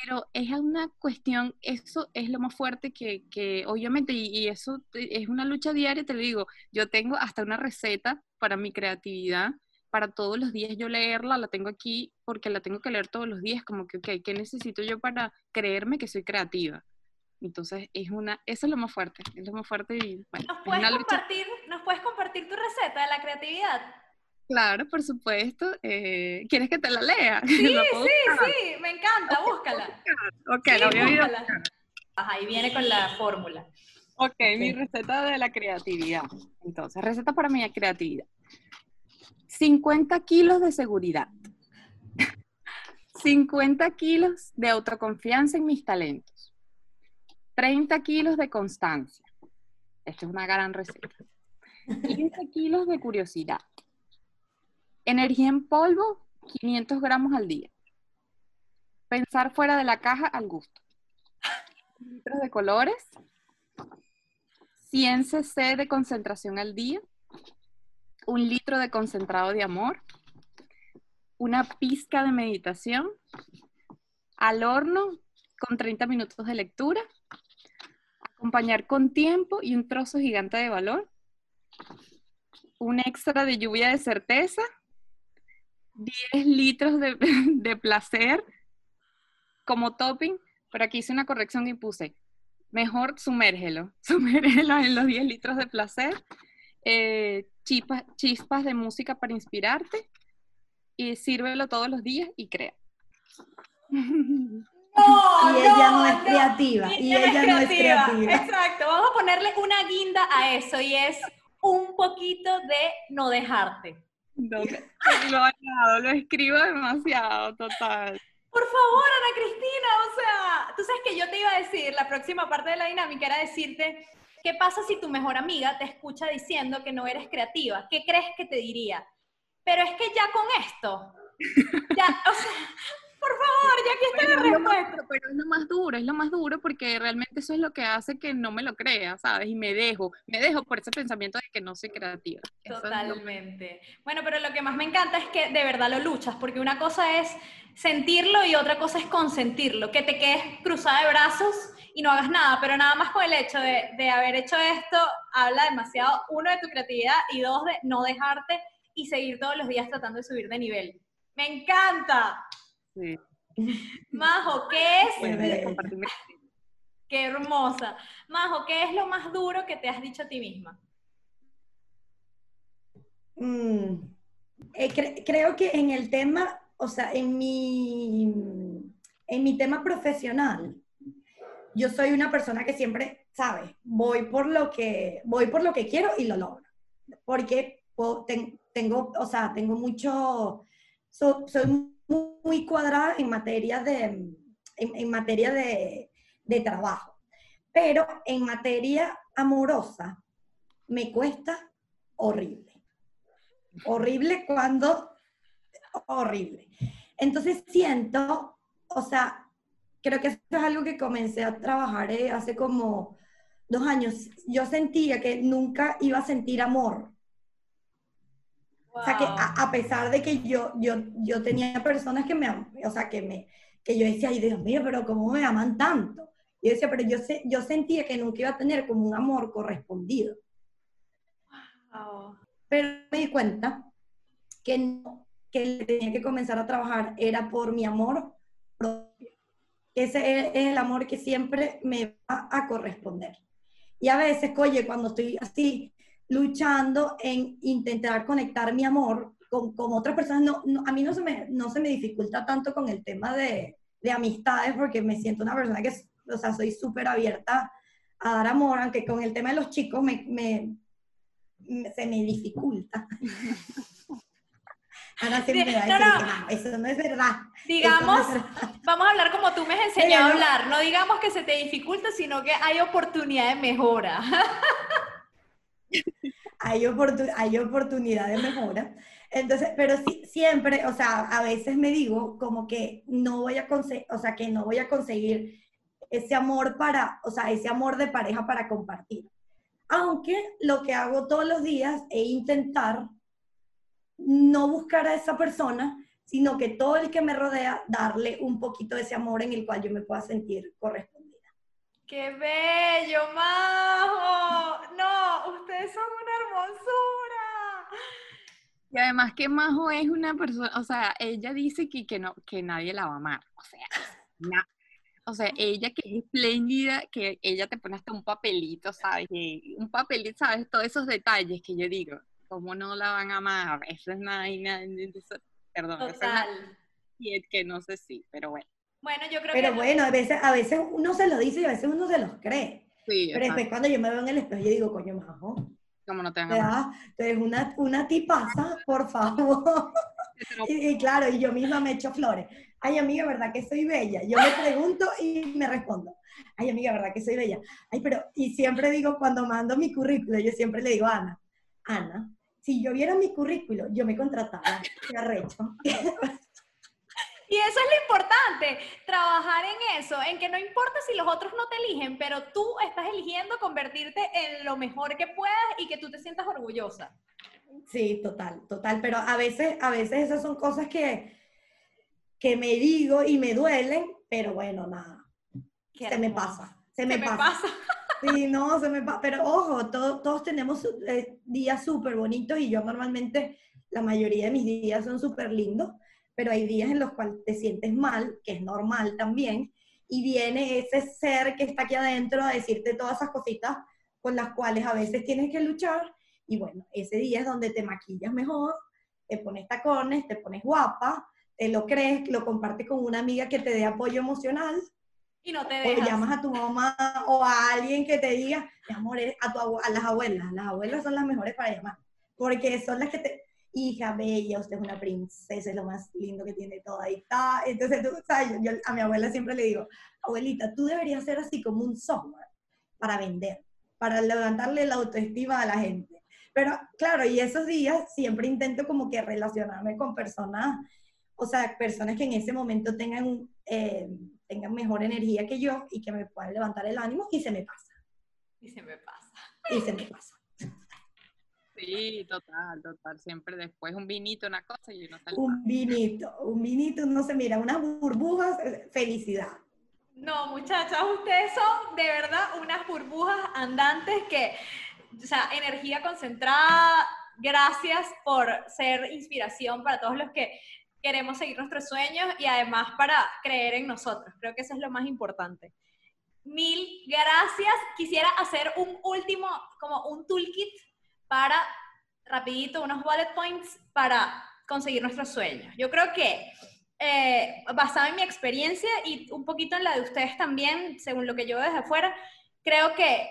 pero es una cuestión, eso es lo más fuerte que, que obviamente, y, eso es una lucha diaria, te lo digo, yo tengo hasta una receta para mi creatividad, para todos los días yo leerla, la tengo aquí porque la tengo que leer todos los días, como que, ok, ¿qué necesito yo para creerme que soy creativa? Entonces, es una, eso es lo más fuerte, es lo más fuerte y bueno, ¿Nos puedes, compartir, ¿Nos puedes compartir tu receta de la creatividad? Claro, por supuesto. Eh, ¿Quieres que te la lea? Sí, sí, sí, me encanta, búscala. Ok, la voy a Ahí viene con la fórmula. ok, mi receta de la creatividad. Entonces, receta para mi creatividad. 50 kilos de seguridad. 50 kilos de autoconfianza en mis talentos. 30 kilos de constancia. Esta es una gran receta. 15 kilos de curiosidad. Energía en polvo, 500 gramos al día. Pensar fuera de la caja al gusto. Litros de colores. 100 cc de concentración al día. Un litro de concentrado de amor. Una pizca de meditación. Al horno con 30 minutos de lectura. Acompañar con tiempo y un trozo gigante de valor. Un extra de lluvia de certeza 10 litros de, placer como topping, pero aquí hice una corrección y puse Mejor sumérgelo, sumérgelo en los 10 litros de placer, eh, chispas, chispas de música para inspirarte y sírvelo todos los días y crea. y ella no, es creativa. Y, ella, no es creativa. Exacto. Vamos a ponerle una guinda a eso y es un poquito de no dejarte. No, lo lo escribo demasiado, total. Por favor, Ana Cristina, o sea, tú sabes que yo te iba a decir, la próxima parte de la dinámica era decirte, ¿qué pasa si tu mejor amiga te escucha diciendo que no eres creativa? ¿Qué crees que te diría? Pero es que ya con esto, ya, o sea, por favor, ya aquí está la respuesta. pero es lo más duro, es lo más duro porque realmente eso es lo que hace que no me lo crea, ¿sabes? Y me dejo, me dejo por ese pensamiento de que no soy creativa. Totalmente. Bueno, pero lo que más me encanta es que de verdad lo luchas, porque una cosa es sentirlo y otra cosa es consentirlo, que te quedes cruzada de brazos y no hagas nada, pero nada más con el hecho de, de haber hecho esto, habla demasiado, uno, de tu creatividad y dos, de no dejarte y seguir todos los días tratando de subir de nivel. Me encanta. Sí. Majo, ¿qué es? Qué hermosa. Majo, ¿qué es lo más duro que te has dicho a ti misma? Mm, eh, creo que en el tema, o sea, en mi, en mi tema profesional, yo soy una persona que siempre, ¿sabes? Voy por lo que, voy por lo que quiero y lo logro. Porque tengo, o sea, tengo mucho, soy muy cuadrada en materia de, en, materia de, de trabajo. Pero en materia amorosa me cuesta horrible. Horrible cuando... Horrible. Entonces siento, o sea, creo que esto es algo que comencé a trabajar eh, hace como dos años. Yo sentía que nunca iba a sentir amor o sea, que a, pesar de que yo, yo, yo tenía personas que me, o sea, que me, que yo decía, ay Dios mío, pero ¿cómo me aman tanto? Y yo decía, pero yo, sé, yo sentía que nunca iba a tener como un amor correspondido. Pero me di cuenta que, que tenía que comenzar a trabajar era por mi amor propio. Ese es el amor que siempre me va a corresponder. Y a veces, oye, cuando estoy así, luchando en intentar conectar mi amor con, con otras personas. No, a mí no se, me, no se me dificulta tanto con el tema de, de amistades porque me siento una persona que, o sea, soy súper abierta a dar amor, aunque con el tema de los chicos me, me, se me dificulta. Ahora siempre me va a decir no, no. Eso no es verdad. Digamos, vamos a hablar como tú me has enseñado a hablar. No digamos que se te dificulta, sino que hay oportunidad de mejora. hay, hay oportunidad de mejora. Entonces, pero siempre, o sea, a veces me digo como que no voy a conseguir, o sea, que no voy a conseguir ese amor para, o sea, ese amor de pareja para compartir. Aunque lo que hago todos los días es intentar no buscar a esa persona, sino que todo el que me rodea, darle un poquito de ese amor en el cual yo me pueda sentir correcto ¡Qué bello, Majo! No, ustedes son una hermosura. Y además que Majo es una persona, o sea, ella dice que, que, no, que nadie la va a amar. O sea, o sea, ella que es espléndida, que ella te pone hasta un papelito, ¿sabes? un papelito, ¿sabes? Todos esos detalles que yo digo, ¿cómo no la van a amar? Eso es nada, perdón, Total. y es que no sé si, pero bueno. Bueno, yo creo Pero que... bueno, a veces, a veces uno se lo dice y a veces uno se los cree. Sí, Pero después cuando yo me veo en el espejo, yo digo, coño, majo. ¿Cómo no te Entonces, una, una tipaza, por favor. y, claro, y yo misma me echo flores. Ay, amiga, ¿verdad que soy bella? Yo me pregunto y me respondo. Ay, amiga, ¿verdad que soy bella? Ay, pero, y siempre digo, cuando mando mi currículo, yo siempre le digo a Ana, Ana, si yo viera mi currículo, yo me contrataba. Qué arrecho. Y eso es lo importante, trabajar en eso, en que no importa si los otros no te eligen, pero tú estás eligiendo convertirte en lo mejor que puedas y que tú te sientas orgullosa. Sí, total, total, pero a veces, a veces esas son cosas que, que me digo y me duelen, pero bueno, nada, se me pasa, se, me, pasa. Sí, no, se me pasa, pero ojo, todos tenemos eh, días súper bonitos y yo normalmente, la mayoría de mis días son súper lindos pero hay días en los cuales te sientes mal, que es normal también, y viene ese ser que está aquí adentro a decirte todas esas cositas con las cuales a veces tienes que luchar y bueno, ese día es donde te maquillas mejor, te pones tacones, te pones guapa, te lo crees, lo compartes con una amiga que te dé apoyo emocional. Y no te dejas. O llamas a tu mamá o a alguien que te diga, mi amor, a, tu, a las abuelas. Las abuelas son las mejores para llamar. Porque son las que te, hija bella, usted es una princesa, es lo más lindo que tiene toda y está. Entonces, tú sabes, yo, a mi abuela siempre le digo, abuelita, tú deberías ser así como un software para vender, para levantarle la autoestima a la gente. Pero claro, y esos días siempre intento como que relacionarme con personas, o sea, personas que en ese momento tengan, eh, tengan mejor energía que yo y que me puedan levantar el ánimo y se me pasa. Y se me pasa. Y se me pasa. Sí, total, total. Siempre después un vinito, una cosa y uno sale. Un vinito, un vinito, no se mira, unas burbujas, eh, felicidad. No, muchachas, ustedes son de verdad unas burbujas andantes que, o sea, energía concentrada. Gracias por ser inspiración para todos los que queremos seguir nuestros sueños y además para creer en nosotros. Creo que eso es lo más importante. Mil gracias. Quisiera hacer un último, como un toolkit para, rapidito, unos bullet points para conseguir nuestros sueños. Yo creo que, eh, basado en mi experiencia y un poquito en la de ustedes también, según lo que yo veo desde afuera, creo que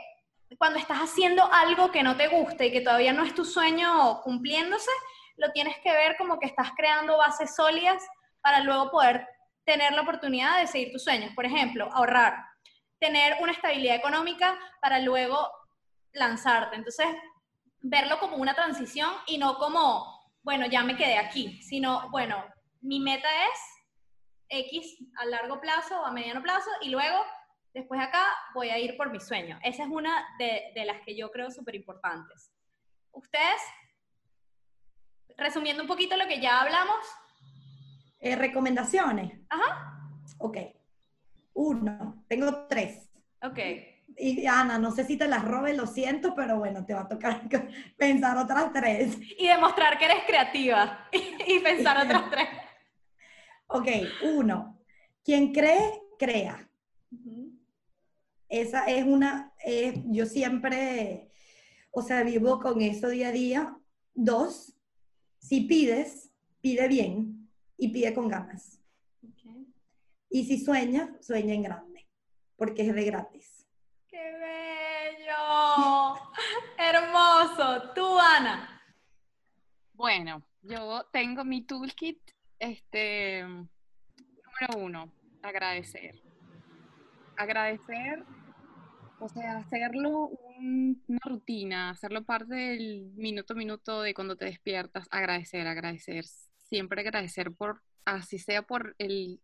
cuando estás haciendo algo que no te gusta y que todavía no es tu sueño cumpliéndose, lo tienes que ver como que estás creando bases sólidas para luego poder tener la oportunidad de seguir tus sueños. Por ejemplo, ahorrar, tener una estabilidad económica para luego lanzarte. Entonces, verlo como una transición y no como, bueno, ya me quedé aquí, sino, bueno, mi meta es X a largo plazo o a mediano plazo y luego, después de acá, voy a ir por mi sueño. Esa es una de, las que yo creo súper importantes. Ustedes, resumiendo un poquito lo que ya hablamos. Eh, recomendaciones. Ajá. Ok. Uno, tengo tres. Ok y Ana, no sé si te las robes, lo siento, pero bueno, te va a tocar pensar otras tres. Y demostrar que eres creativa y pensar otras tres. Ok, uno, quien cree, crea. Esa es una, yo siempre, o sea, vivo con eso día a día. Dos, si pides, pide bien y pide con ganas. Y si sueña, sueña en grande, porque es de gratis. ¡Qué bello! Hermoso. Tú, Ana. Bueno, yo tengo mi toolkit. Este, número uno, agradecer. Agradecer, o sea, hacerlo una rutina, hacerlo parte del minuto a minuto de cuando te despiertas. Agradecer, agradecer. Siempre agradecer por, así sea por el,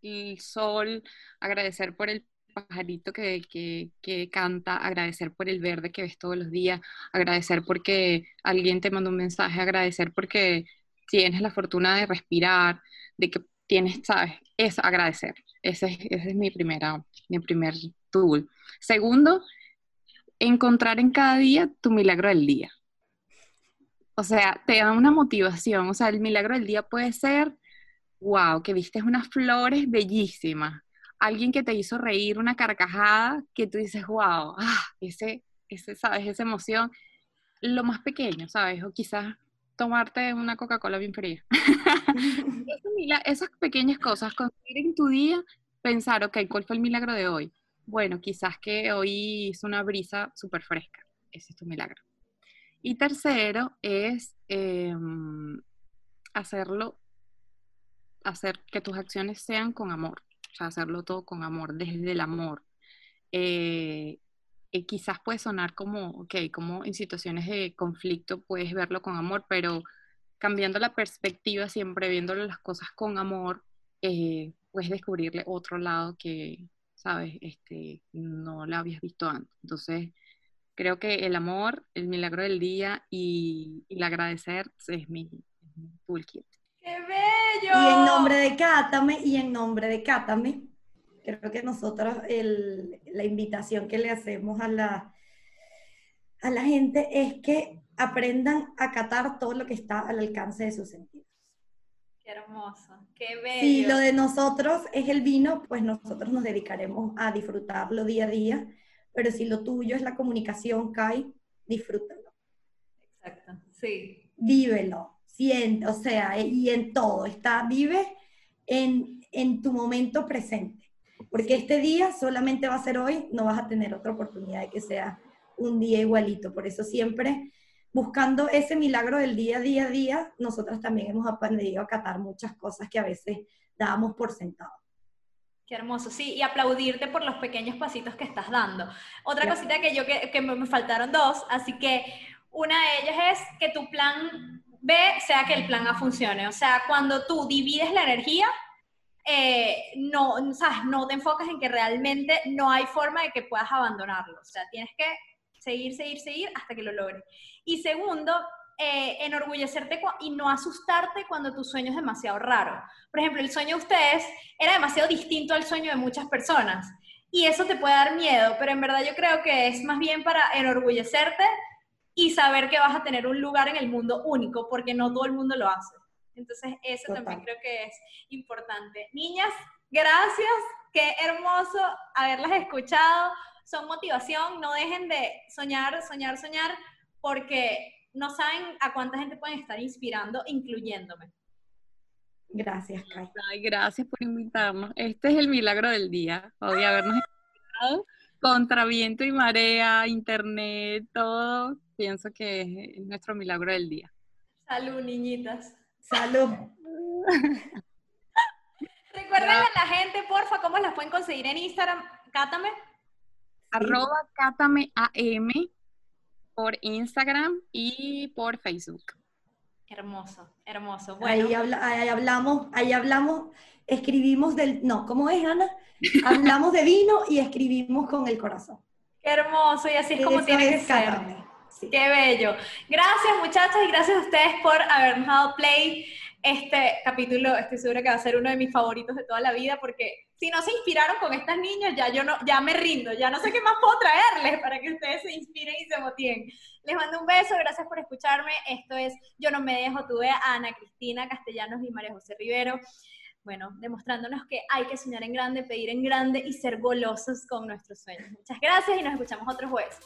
el sol, agradecer por el pajarito que, que, canta, agradecer por el verde que ves todos los días, agradecer porque alguien te mandó un mensaje, agradecer porque tienes la fortuna de respirar, de que tienes, ¿sabes? Es agradecer. Ese es, mi, primera, mi primer tool. Segundo, encontrar en cada día tu milagro del día. O sea, te da una motivación. O sea, el milagro del día puede ser, wow, que viste unas flores bellísimas alguien que te hizo reír, una carcajada, que tú dices, wow, ah, ese, ese, ¿sabes? Esa emoción, lo más pequeño, ¿sabes? O quizás tomarte una Coca-Cola bien fría. Esas pequeñas cosas, conseguir en tu día, pensar, ok, ¿cuál fue el milagro de hoy? Bueno, quizás que hoy hizo una brisa súper fresca. Ese es tu milagro. Y tercero es em, hacerlo, hacer que tus acciones sean con amor o sea, hacerlo todo con amor, desde el amor. Eh, eh, quizás puede sonar como, ok, como en situaciones de conflicto puedes verlo con amor, pero cambiando la perspectiva, siempre viéndolo las cosas con amor, eh, puedes descubrirle otro lado que, sabes, este, no lo habías visto antes. Entonces, creo que el amor, el milagro del día y, el agradecer es mi, mi toolkit. ¡Qué bello! Y en nombre de Cátame, y en nombre de Cátame, creo que nosotros la invitación que le hacemos a la, a la gente es que aprendan a catar todo lo que está al alcance de sus sentidos. Qué hermoso, qué bello. Si lo de nosotros es el vino, pues nosotros nos dedicaremos a disfrutarlo día a día, pero si lo tuyo es la comunicación, Kai, disfrútalo. Exacto, sí. Vívelo, o sea, y en todo, está, vive en, en tu momento presente, porque este día solamente va a ser hoy, no vas a tener otra oportunidad de que sea un día igualito, por eso siempre buscando ese milagro del día a día a día, nosotras también hemos aprendido a acatar muchas cosas que a veces dábamos por sentado. Qué hermoso, sí, y aplaudirte por los pequeños pasitos que estás dando. Otra cosita que yo, que, que me faltaron dos, así que una de ellas es que tu plan B sea que el plan A funcione. O sea, cuando tú divides la energía, eh, no, ¿sabes? no te enfocas en que realmente no hay forma de que puedas abandonarlo. O sea, tienes que seguir, seguir, seguir hasta que lo logres. Y segundo, eh, enorgullecerte y no asustarte cuando tu sueño es demasiado raro. Por ejemplo, el sueño de ustedes era demasiado distinto al sueño de muchas personas. Y eso te puede dar miedo, pero en verdad yo creo que es más bien para enorgullecerte y saber que vas a tener un lugar en el mundo único, porque no todo el mundo lo hace. Entonces, eso también creo que es importante. Niñas, gracias, qué hermoso haberlas escuchado. Son motivación, no dejen de soñar, soñar, soñar, porque no saben a cuánta gente pueden estar inspirando, incluyéndome. Gracias, Kai. Ay, gracias por invitarnos. Este es el milagro del día, hoy habernos inspirado contra viento y marea, internet, todo, pienso que es nuestro milagro del día. Salud, niñitas. Salud. Recuerden a la gente, porfa, cómo las pueden conseguir en Instagram. Cátame. Arroba Cátame AM por Instagram y por Facebook. Hermoso, hermoso. Bueno. Ahí, ahí hablamos, ahí hablamos, escribimos del, no, ¿cómo es, Ana? Hablamos de vino y escribimos con el corazón. Qué hermoso, y así es como tiene que ser. Qué bello. Gracias, muchachas, y gracias a ustedes por habernos dado play. Este capítulo estoy segura que va a ser uno de mis favoritos de toda la vida, porque si no se inspiraron con estas niñas, ya yo no, ya me rindo, ya no sé qué más puedo traerles para que ustedes se inspiren y se motiven. Les mando un beso, gracias por escucharme. Esto es Yo no me dejo, tuve a Ana Cristina Castellanos y María José Rivero bueno, demostrándonos que hay que soñar en grande, pedir en grande y ser golosos con nuestros sueños. Muchas gracias y nos escuchamos otro jueves.